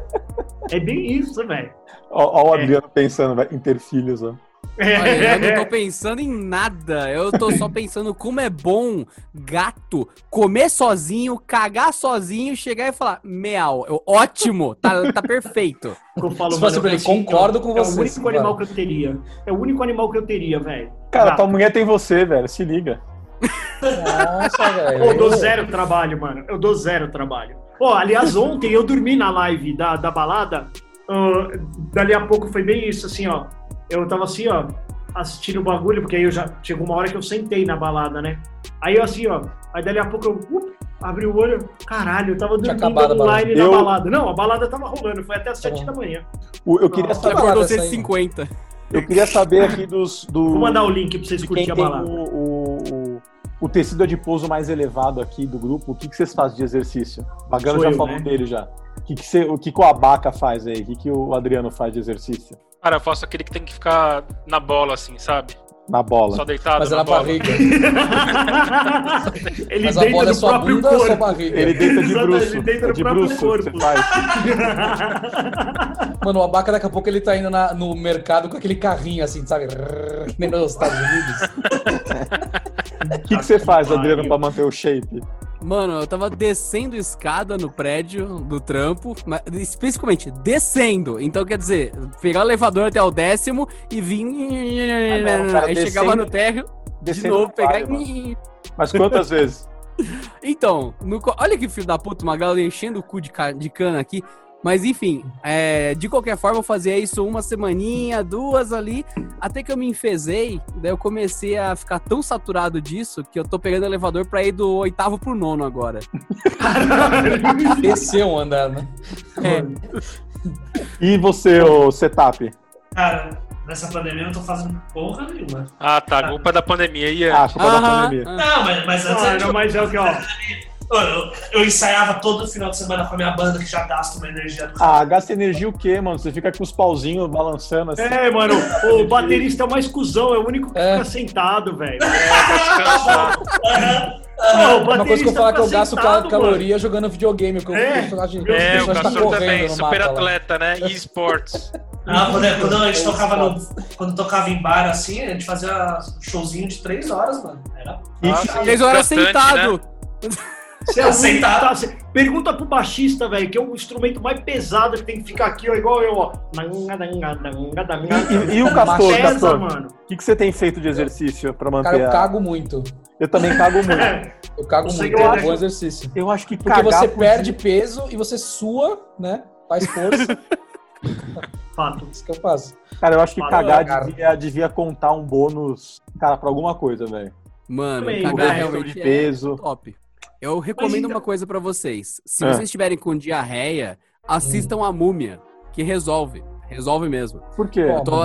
É bem isso, velho. Ó o É. Adriano pensando, vai, em ter filhos, ó. Olha, eu não tô pensando em nada. Eu tô só pensando como é bom gato comer sozinho, cagar sozinho, chegar e falar, meau, eu, ótimo, tá, tá perfeito. Eu falo, Se fosse pra ele, concordo com é você, o único animal que eu teria. É o único animal que eu teria, velho. Cara, Gato. tua mulher tem você, velho. Se liga. Nossa, velho. Eu dou zero trabalho, mano. Eu dou zero trabalho. Ó, aliás, ontem eu dormi na live da, da balada. ah, dali a pouco foi bem isso, assim, ó. Eu tava assim, ó, assistindo o bagulho, porque aí eu já chegou uma hora que eu sentei na balada, né? Aí eu assim, ó. Aí dali a pouco eu up, abri o olho, caralho, eu tava dormindo online na Eu- balada. Não, a balada tava rolando, foi até as Tá sete bom. da manhã. O- Eu queria, Tá saber, acordou balada essa aí, 150. eu queria saber aqui dos. Do, Vou mandar o link pra vocês curtirem a balada. O, o, o, o tecido adiposo mais elevado aqui do grupo. O que, que vocês fazem de exercício? Bagano Sou já eu, falou né? dele já. O que, que, você, o que, que o Abaca faz aí? O que, que o Adriano faz de exercício? Cara, eu faço aquele que tem que ficar na bola, assim, sabe? Na bola. Só deitado Mas é na, na bola. barriga. Ele Mas a deita bola é no sua próprio bunda ou sua corpo. barriga? Ele deita de bruxo. ele deita É no de próprio bruxo corpo. Mano, o Abaca daqui a pouco ele tá indo na- no mercado com aquele carrinho assim, sabe? Nem nos Estados Unidos. O que, que você faz. Adriano, pra manter o shape? Mano, eu tava descendo escada no prédio do trampo, mas especificamente descendo. Então, quer dizer, pegar o elevador até o décimo e vir. Ah, não, cara, aí chegava descendo- no térreo, de novo, pegar. e. Mas quantas vezes? Então, no olha que filho da puta, uma galera enchendo o cu de, de cana aqui. Mas enfim, é, de qualquer forma eu fazia isso uma semaninha, duas ali, até que eu me enfesei, daí eu comecei a ficar tão saturado disso que eu tô pegando elevador pra ir do oitavo pro nono agora. Desceu um andar, né? É, E você, o setup? Cara, nessa pandemia eu não tô fazendo porra nenhuma. Ah, tá. Culpa da pandemia. E, Ah, culpa da pandemia. Não, mas, mas antes gente não, mas é o que, ó. Eu, eu- eu ensaiava todo final de semana com a minha banda que já gasta uma energia do Ah, gasta energia o quê, mano? Você fica com os pauzinhos balançando assim. É, mano, o baterista é o mais cuzão, é o único que É. fica sentado, velho. Aham, aham. Não, o Uma coisa que eu falar que eu gasto sentado, caloria jogando videogame, o É, personagem É, o personagem tá Castor correndo também, no super mapa lá. atleta, né? E esportes. Ah, quando, quando a gente tocava no. Quando tocava em bar assim, a gente fazia showzinho de três horas, mano. Era. Três horas Bastante, sentado. Você é que Sentado. tá- você- Pergunta pro baixista, velho, que é o instrumento mais pesado que tem que ficar aqui, ó, igual eu, ó. E, e o Castor, Pesa, Castor? mano. O que, que você tem feito de exercício pra manter Cara, eu cago muito. Eu também cago muito. É, Eu cago O muito. É um é- bom exercício. Eu acho que Porque cagar você por perde dia- peso e você sua, né? Faz força. fato. Isso que eu faço. Cara, eu acho que Fala, cagar cara. devia, devia contar um bônus, cara, pra alguma coisa, velho. Mano, Também, cagar? Correção realmente de é peso. top. Eu recomendo então- uma coisa pra vocês. Se Ah. vocês estiverem com diarreia, assistam a Múmia, que resolve. Resolve mesmo. Por quê? Eu, tô-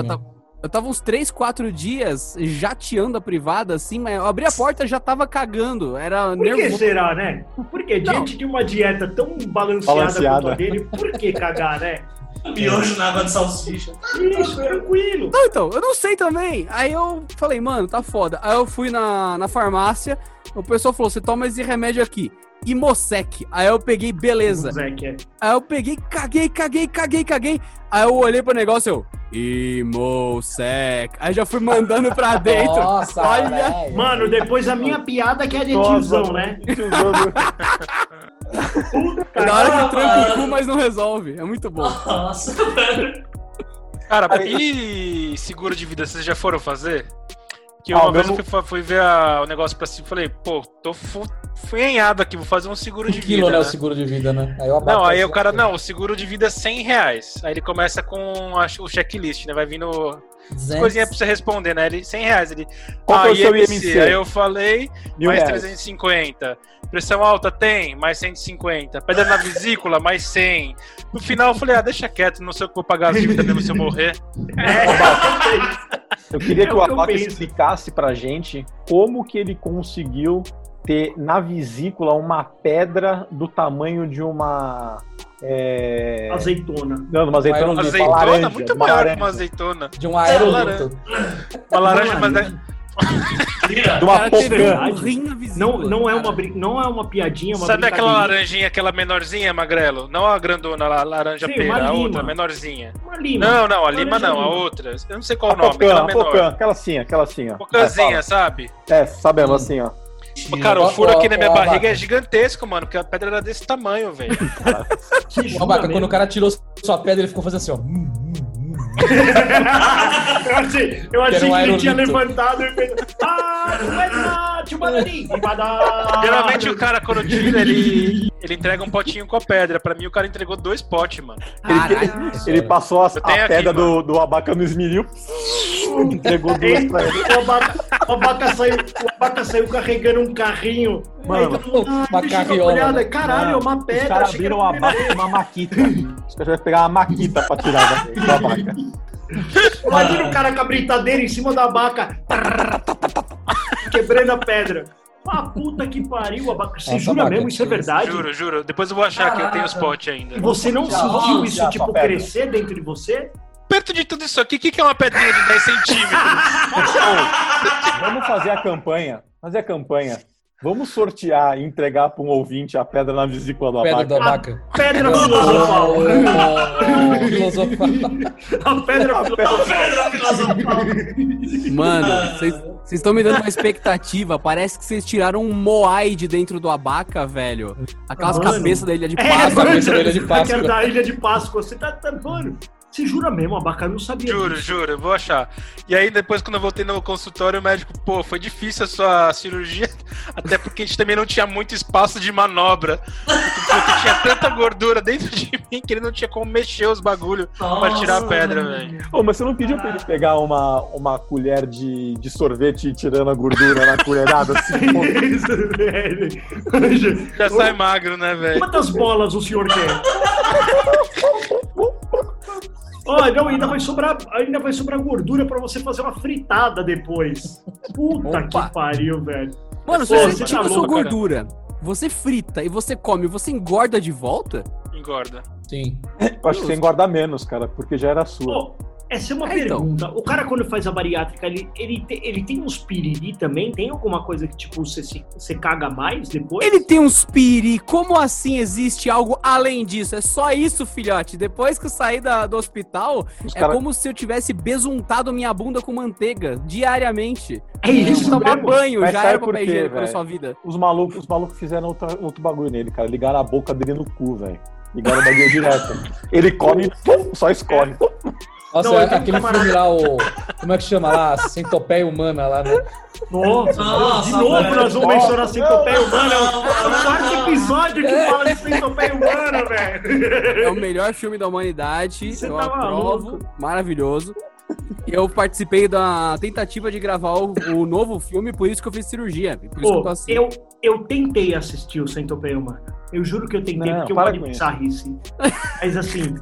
eu tava uns 3, 4 dias jateando a privada, assim, mas eu abri a porta e já tava cagando. Era Por que nervoso. será, né? Porque Não. diante de uma dieta tão balanceada, Balanceada. a dele, por que cagar, né? Miojo na água de salsicha. Isso, tranquilo. Não, então, eu não sei também. Aí eu falei, mano, tá foda. Aí eu fui na, na farmácia, o pessoal falou, você toma esse remédio aqui. Imosec. Aí eu peguei, beleza. Que é. Aí eu peguei, caguei, caguei, caguei, caguei. Aí eu olhei pro negócio, eu. Imosec. Aí já fui mandando pra dentro. Nossa, Olha. velho. Mano, depois a minha piada que é de tiozão, né? Tiozão do- Na hora que tranca o cu, mas não resolve. É muito bom. Nossa. Cara, e seguro de vida, vocês já foram fazer? Que Ah, uma vez eu fui, fui ver a- o negócio pra cima e falei, pô, tô fu funhanhado aqui, vou fazer um seguro Um de quilo, vida. né? O né? seguro de vida, né? Aí eu Não, aí o cara, não, o seguro de vida é 100 reais. Aí ele começa com a- o checklist, né? Vai vindo coisinha pra você responder, né? Ele, 100 reais. Ele, Qual que é o seu IMC? IMC? Aí eu falei, Mil mais reais. 350. Pressão alta tem, mais 150. Pedra na vesícula, mais 100. No final eu falei, ah, deixa quieto, não sei o que vou pagar as dívidas mesmo se eu morrer. Eu queria É que o o Abaca explicasse pra gente como que ele conseguiu ter na vesícula uma pedra do tamanho de uma. É... Azeitona. Não, uma azeitona, Uma uma Azeitona, laranja, muito uma maior que uma azeitona. De um aerolito. Uma laranja, mas é-. De uma pocã. um Não, não, é uma, brin- não é uma piadinha, é uma Sabe aquela laranjinha, aquela menorzinha, magrelo? Não a grandona, a laranja Sim, pera, uma a lima. outra, menorzinha. Uma lima. Não, não, a lima não, a lima. outra. Eu não sei qual A o nome, pocã, aquela a menor. pocã, aquela assim, aquela assim, ó. Pocãzinha, É, sabe? É, sabemos assim, ó. Cara, o furo aqui na minha barriga é gigantesco, mano, porque a pedra era desse tamanho, velho. Que quando o cara tirou sua pedra, ele ficou fazendo assim, ó. Eu achei, eu achei um que ele tinha levantado e fez. Ah, tu é. Geralmente o cara, quando tira, ele, ele entrega um potinho com a pedra. Pra mim, o cara entregou dois potes, mano. Caralho. Ele passou a, a aqui, pedra mano. do, do abaca no esmeril, entregou duas ele. o abaca, o, abaca saiu, o abaca saiu carregando um carrinho. Mano, uma carriola, olhada. né? Caralho, é uma Os pedra. caras que abriram era uma, abaca, uma maquita. Os caras vão pegar uma maquita pra tirar da, da abaca. Imagina o cara com a britadeira em cima da abaca. Quebrando a pedra. Ah, puta que pariu, abaca. Você jura mesmo? Isso é verdade? Juro, juro. Depois eu vou achar que eu tenho os potes ainda. E você não Já, sentiu já, isso, já, tipo, crescer dentro de você? Perto de tudo isso aqui, o que, que é uma pedrinha de 10 centímetros? Vamos fazer a campanha. Fazer a campanha. Vamos sortear e entregar para um ouvinte a pedra na vesícula do Pedra abaca. do Abaca. Pedra filosofal. Oh, filosofal. A pedra filosofal. Pedra filosofal. Mano, vocês estão me dando uma expectativa. Parece que vocês tiraram um Moai de dentro do Abaca, velho. Aquelas cabeças da ilha de É, Páscoa. cabeça da Ilha de Páscoa. Aquela da Ilha de Páscoa. Você tá, tá mano, você jura mesmo, Abaca? Eu não sabia Juro, disso. juro, eu vou achar. E aí, depois, quando eu voltei no consultório, o médico, pô, foi difícil a sua cirurgia, até porque a gente também não tinha muito espaço de manobra. Porque tinha tanta gordura dentro de mim que ele não tinha como mexer os bagulhos pra tirar a pedra, velho. Ô, mas você não pediu pra ele pegar uma, uma colher de, de sorvete e tirando a gordura na colherada assim? Isso, velho. Já sai magro, né, velho? Quantas bolas o senhor quer? Ó, não, ainda vai sobrar, ainda vai sobrar gordura pra você fazer uma fritada depois. Puta Opa. que pariu, velho. Mano, se Pô, você tira tá a sua louco, cara. gordura, você frita e você come, você engorda de volta? Engorda. Sim. Eu acho que você engorda menos, cara, porque já era sua. Pô, essa é uma É, então. pergunta. O cara, quando faz a bariátrica, ele, ele, te- ele tem uns piriri também? Tem alguma coisa que, tipo, você, se- você caga mais depois? Ele tem uns piri, como assim existe algo além disso? É só isso, filhote. Depois que eu saí da- do hospital, Os é cara- como se eu tivesse besuntado minha bunda com manteiga diariamente. É isso tomar mesmo? banho, Mas já era papel quê, higiênico na sua vida. Os malucos, os malucos fizeram outra- outro bagulho nele, cara. Ligaram a boca dele no cu, velho. Ligaram o bagulho direto. Ele come, pum, só escorre. Nossa, Não, é aquele camarada- filme lá, o. Como é que chama lá? Centopeia Humana lá, né? Nossa, Nossa, de novo velho. nós vamos mencionar centopeia humana. É o- é quarto episódio que fala de centopeia humana, velho. É o melhor filme da humanidade. Você eu tá aprovo. maluco. Maravilhoso. Eu participei da tentativa de gravar o, o novo filme, por isso que eu fiz cirurgia. Por isso que eu assim. eu, eu tentei assistir o centopeia humana. Eu juro que eu tentei, Não, porque eu para gosto de bizarrice. Mas assim,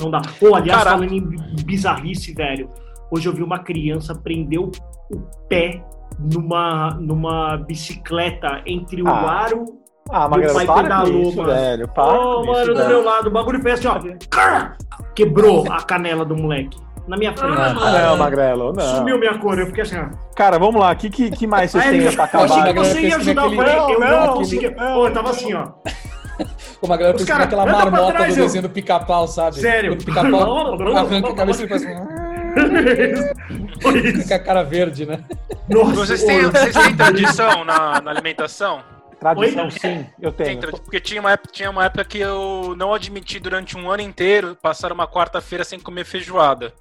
não dá. Pô, aliás, Cara- falando em bizarrice, velho. Hoje eu vi uma criança prender o o pé numa, numa bicicleta entre o Ah, aro Ah, Magrelo, pai para pedalou, com isso, velho. Para Ô, com mano, isso, do velho. meu lado, o bagulho fez assim, ó. Quebrou a canela do moleque. Na minha frente. Ah, Ah, não, Magrelo, não. Sumiu minha cor, eu fiquei assim, ó. Cara, vamos lá. O que, que, que mais vocês têm pra eu achei acabar? que você ia ajudar, eu que falei, eu Não, não não, consegui. não, Pô, eu tava assim, ó. Como a galera fez cara- aquela marmota trás, do eu- desenho do pica-pau, sabe? Sério? Quando o pica-pau arranca a cabeça e faz. Isso. Fica a cara verde, né? Nossa, Vocês têm, vocês têm tradição na, na alimentação? Tradição, Oi? sim, eu Tem tenho. tra- porque tinha uma, época, tinha uma época que eu não admiti durante um ano inteiro passar uma quarta-feira sem comer feijoada.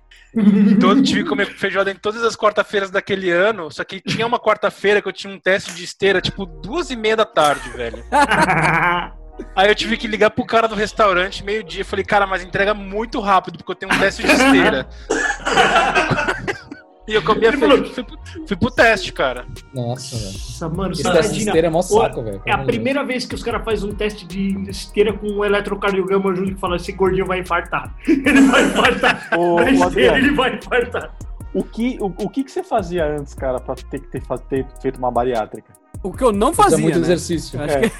Todo, tive que comer feijoada em todas as quarta-feiras daquele ano, só que tinha uma quarta-feira que eu tinha um teste de esteira, tipo, duas e meia da tarde, velho. Aí eu tive que ligar pro cara do restaurante meio-dia. Falei, cara, mas entrega muito rápido, porque eu tenho um teste de esteira. e eu comi a. Fui, pro- fui pro teste, cara. Nossa, velho. Nossa, mano, Esse teste de esteira é mó saco, velho. É a primeira vez que os caras fazem um teste de esteira com um eletrocardiograma junto que fala esse gordinho vai infartar. Ele vai infartar. Ô, Na esteira ele vai infartar. o que, o, o que, que você fazia antes, cara, pra ter que ter, ter feito uma bariátrica? O que eu não Fazia fazia, muito né? exercício. Acho que-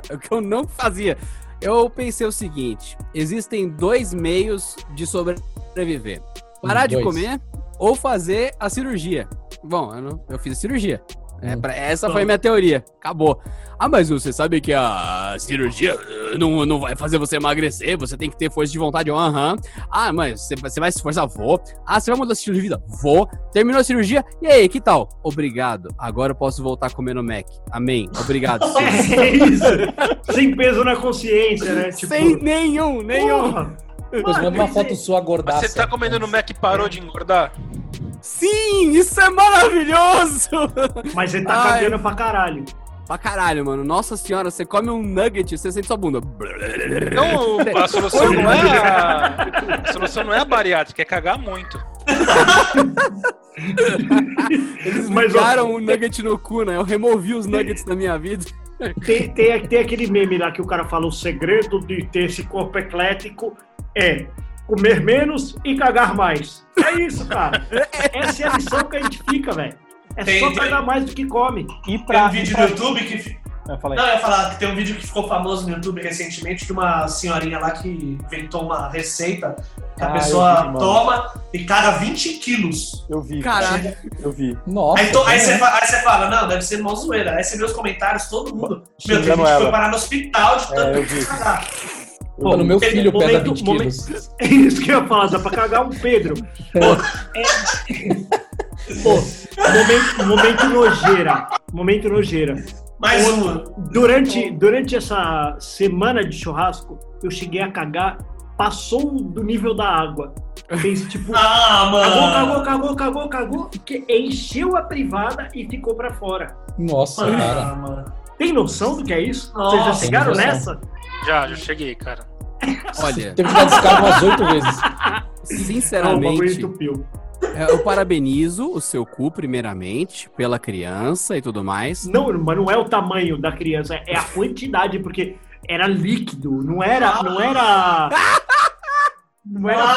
o que eu não fazia. Eu pensei o seguinte: existem dois meios de sobreviver: parar de comer ou fazer a cirurgia. Bom, eu, não- eu fiz a cirurgia. É, Hum. pra- essa foi a minha teoria. Acabou. Ah, mas você sabe que a cirurgia eh, não, não vai fazer você emagrecer, você tem que ter força de vontade. Aham. Ah, mas você, você vai se esforçar? Vou. Ah, você vai mudar o estilo de vida? Vou. Terminou a cirurgia? E aí, que tal? Obrigado. Agora eu posso voltar a comer no Mac. Amém. Obrigado. É isso. Sem peso na consciência, né? Tipo, Sem nenhum, nenhum. porra. Mano, uma foto é- sua gordaça. Mas você tá comendo no Mac e parou de engordar? Sim, isso é maravilhoso! Mas você tá Ai. cagando pra caralho. Pra caralho, mano. Nossa senhora, você come um nugget, você sente sua bunda. Não, a solução não é a, a solução não é a bariátrica, é cagar muito. Eles ó, ligaram um nugget no cu, né? Eu removi os nuggets da minha vida. Tem, tem, tem aquele meme lá que o cara fala: o segredo de ter esse corpo eclético é comer menos e cagar mais. É isso, cara. Essa é a lição que a gente fica, velho. É Tem- só tem- cagar mais do que come. E Tem pra. um vídeo no YouTube que. Eu falei, Não, eu ia falar que tem um vídeo que ficou famoso no YouTube recentemente de uma senhorinha lá que inventou uma receita que a Ah, eu pessoa vi, toma e caga 20 quilos. eu vi. Caralho. Eu vi. Nossa. Aí, to- aí você fa- aí você fala, não, deve ser mó zoeira. Aí você vê os comentários, todo mundo. Meu, tem gente que foi parar no hospital de É, tanto eu vi. cagar. Mano, vi. meu filho pesa momento- 20 momento- quilos. É isso que eu ia falar, dá pra cagar um Pedro. Pô, é... Pô, momento, momento nojeira. Momento nojeira. Mais Ô, uma. Durante, durante essa semana de churrasco, eu cheguei a cagar, passou do nível da água. Fez tipo. Ah, Cagou, mano. cagou, cagou, cagou, cagou, que encheu a privada e ficou pra fora. Nossa, cara. Ah, mano. Tem noção do que é isso? Nossa, Vocês já chegaram nessa? Já, já cheguei, cara. Olha, Teve que dar descarga umas oito vezes. Não, o bagulho sinceramente, é, eu parabenizo o seu cu, primeiramente, pela criança e tudo mais. Não, mas não é o tamanho da criança, é a quantidade, porque era líquido, não era. Não era. Não era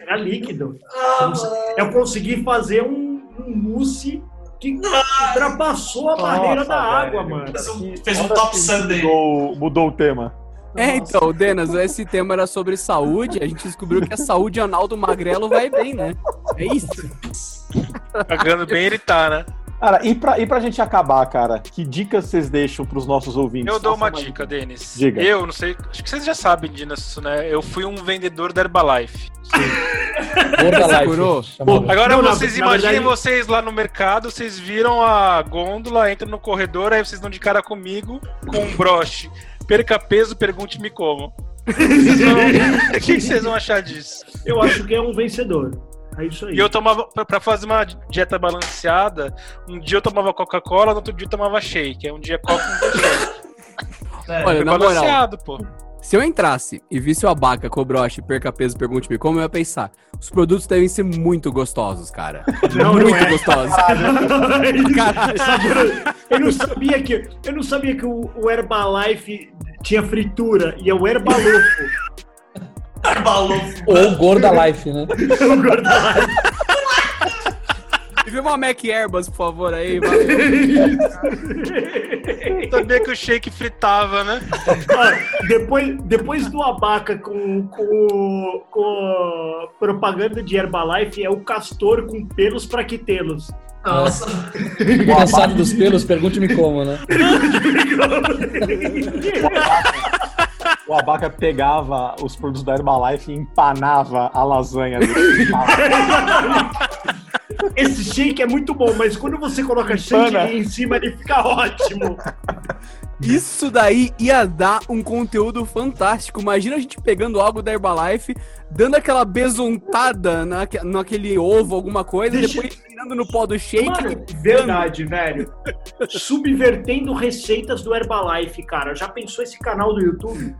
era líquido. Ah. Eu consegui fazer um, um mousse que ultrapassou a barreira Nossa, da água, velho. mano. Fez um- fez um top Sunday. Mudou, mudou o tema. É, então, Denas, esse tema era sobre saúde. A gente descobriu que a saúde anal do magrelo vai bem, né? É isso. Pagando bem ele tá, né? Cara, e pra, e pra gente acabar, cara, que dicas vocês deixam pros nossos ouvintes? Eu dou Faça uma dica, Denis. Diga. Eu não sei, acho que vocês já sabem disso, né? Eu fui um vendedor da Herbalife. Gorda Life. Curou? chamada. Agora Não, vocês na imaginem verdade- vocês lá no mercado, vocês viram a gôndola, entram no corredor, aí vocês dão de cara comigo com um broche. Perca peso, pergunte-me como. Vão- O que que vocês vão achar disso? Eu acho que é um vencedor. É isso aí. E eu tomava, pra- pra fazer uma dieta balanceada, um dia eu tomava Coca-Cola, no outro dia eu tomava shake. Aí um dia Coca, um dia shake. É. Olha, na moral, balanceado, pô. se eu entrasse e visse o abaca com o broche, perca peso, pergunte-me como, eu ia pensar. Os produtos devem ser muito gostosos, cara. Não, não muito é. gostosos. Caralho. Eu não sabia que eu não sabia que o, o Herbalife tinha fritura e é o Herbalofo. Balou. Ou Gorda Life, né? O Gordalife. Me vê uma Mac Airbus, por favor, aí. Sabia que o shake fritava, né? Ó, depois, depois do abaca com, com, com propaganda de Herbalife é o castor com pelos pra que tê-los. Nossa. Cansado dos pelos, pergunte-me como, né? O Abaca pegava os produtos da Herbalife e empanava a lasanha dele. Esse shake é muito bom, mas quando você coloca chantilly em cima, ele fica ótimo. Isso daí ia dar um conteúdo fantástico. Imagina a gente pegando algo da Herbalife, dando aquela besontada naque- naquele ovo, alguma coisa, Deixa- depois tirando no pó do shake. Mano, verdade, velho. Subvertendo receitas do Herbalife, cara. Já pensou esse canal do YouTube?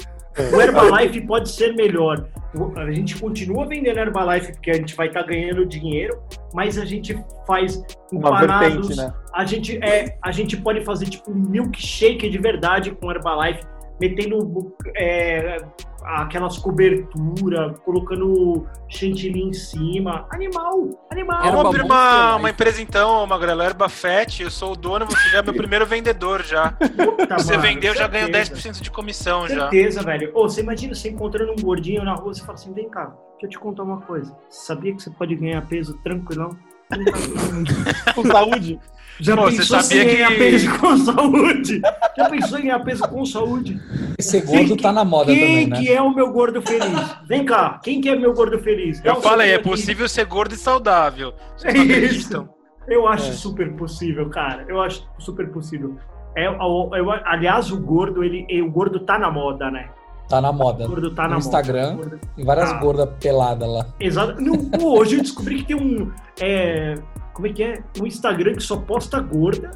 O Herbalife pode ser melhor. A gente continua vendendo Herbalife porque a gente vai estar ganhando dinheiro, mas a gente faz Uma empanados. vertente, né? A gente é, a gente pode fazer tipo um milkshake de verdade com Herbalife, metendo é, aquelas coberturas, colocando chantilly em cima. Animal, animal. Era Vamos uma abrir uma, uma empresa então, Magrela Erba Fett, eu sou o dono, você já é meu primeiro vendedor já. Puta, Você mano, vendeu, já ganhou certeza. 10% de comissão já. Certeza, velho. Ô, você imagina você encontrando um gordinho na rua, você fala assim, vem cá, deixa eu te contar uma coisa. Você sabia que você pode ganhar peso tranquilão? Com saúde. Já Pô, você pensou sabia em ganhar que- peso com saúde? Já pensou em ganhar peso com saúde? Esse gordo tá na moda Quem também, né? que é o meu gordo feliz? Vem cá, quem que é meu gordo feliz? Dá Eu um falei, é aqui. possível ser gordo e saudável. Vocês É isso. Eu acho É. super possível, cara. Eu acho super possível. É, eu- eu- aliás, o gordo, ele, o gordo tá na moda, né? Tá na moda. O gordo tá No na Instagram. moda. O gordo- Tem várias Ah. gordas peladas lá. Exato. Não, pô, hoje eu descobri que tem um. é, como é que é? Um Instagram que só posta gorda.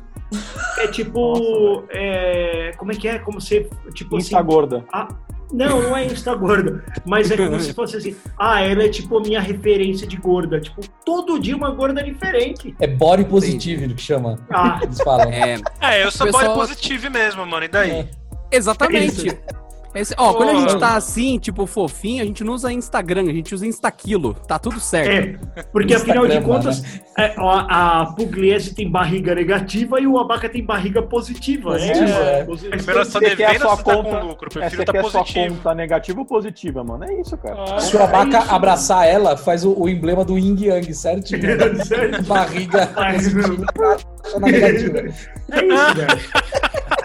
É tipo. é, como é que é? Como se. Tipo assim. Insta gorda. ah, não, não é Insta gorda. Mas é como se fosse assim. Ah, ela é tipo a minha referência de gorda. Tipo, todo dia uma gorda diferente. É body positive que chama. Ah, Eles falam. É, É, eu sou Pessoal- body positivo mesmo, mano. E daí? É. exatamente. Esse- ó, quando a gente tá assim, tipo, fofinho, a gente não usa Instagram, a gente usa Instaquilo. Tá tudo certo. é. Porque afinal de contas, é, ó, a Pugliese tem barriga negativa e o Abaca tem barriga positiva. Positiva, é. é. Posi- Primeiro ela tá Você quer a devendo sua você tá conta- com lucro? Eu É, prefiro você tá quer sua positivo. conta negativa ou positiva, mano? É isso, cara. Ah, Se o Abaca É abraçar ela, faz o, o emblema do Yin Yang né? Sério? Barriga positiva, negativa. É isso, velho.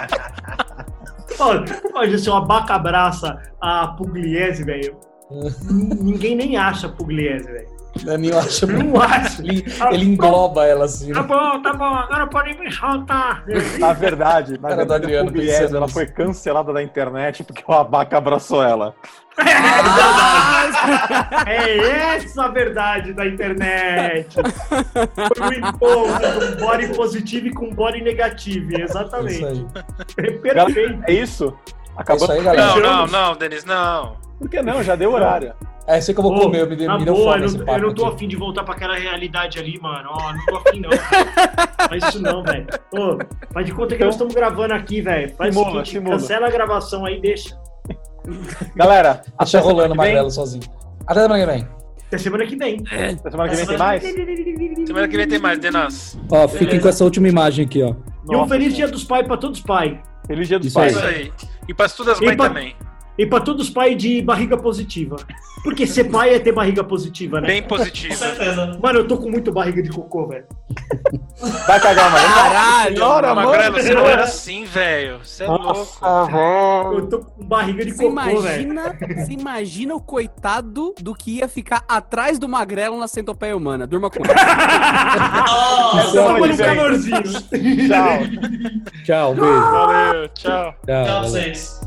Olha, olha, se o Abaca abraça a Pugliese, velho, ninguém nem acha Pugliese, velho. Daniel acha Não acha. ele, ele engloba ela assim. Tá né? bom, tá bom, agora pode me soltar. Na verdade, na Cara do verdade, Adriano a Pugliese, ela foi cancelada da internet porque o Abaca abraçou ela. É essa a verdade da internet. Foi o encontro com body positivo e com body negativo, exatamente. É perfeito. É isso? É Acabou. isso aí, galera. Não, não, não, Denis, não. Por que não? Já deu horário. É isso que eu vou Ô, comer, eu me, dei- na me deu boa, fome eu esse não, eu não tô aqui. afim de voltar pra aquela realidade ali, mano. Ó, não tô afim, não. Faz isso não, velho. Ô, faz de conta que nós estamos gravando aqui, velho. Faz Simula, o seguinte, simula. cancela a gravação aí, deixa. Galera, Deixa rolando o magrelo sozinho. Até semana que vem. Até semana que vem. Na semana que vem tem mais? Semana que vem tem mais, Denas. Ó, fiquem com essa última imagem aqui, ó. E um Nossa, feliz cara. dia dos pais pra todos os pais. Feliz dia dos Isso É pais. isso aí. E para todas as mães pra- também. E pra todos os pais de barriga positiva. Porque ser pai é ter barriga positiva, né? Bem Com positivo. certeza. Mano, eu tô com muito barriga de cocô, velho. Vai cagar, mano. Caralho! Senhora, mano. Magrelo, você não era assim, velho. Você é louco. Nossa, velho. Eu tô com barriga de Você cocô, velho. imagina, você imagina o coitado do que ia ficar atrás do magrelo na centopeia humana. Durma com ele. Nossa, no vem. calorzinho. Tchau. Tchau, beijo. Valeu, tchau. Tchau. tchau vocês.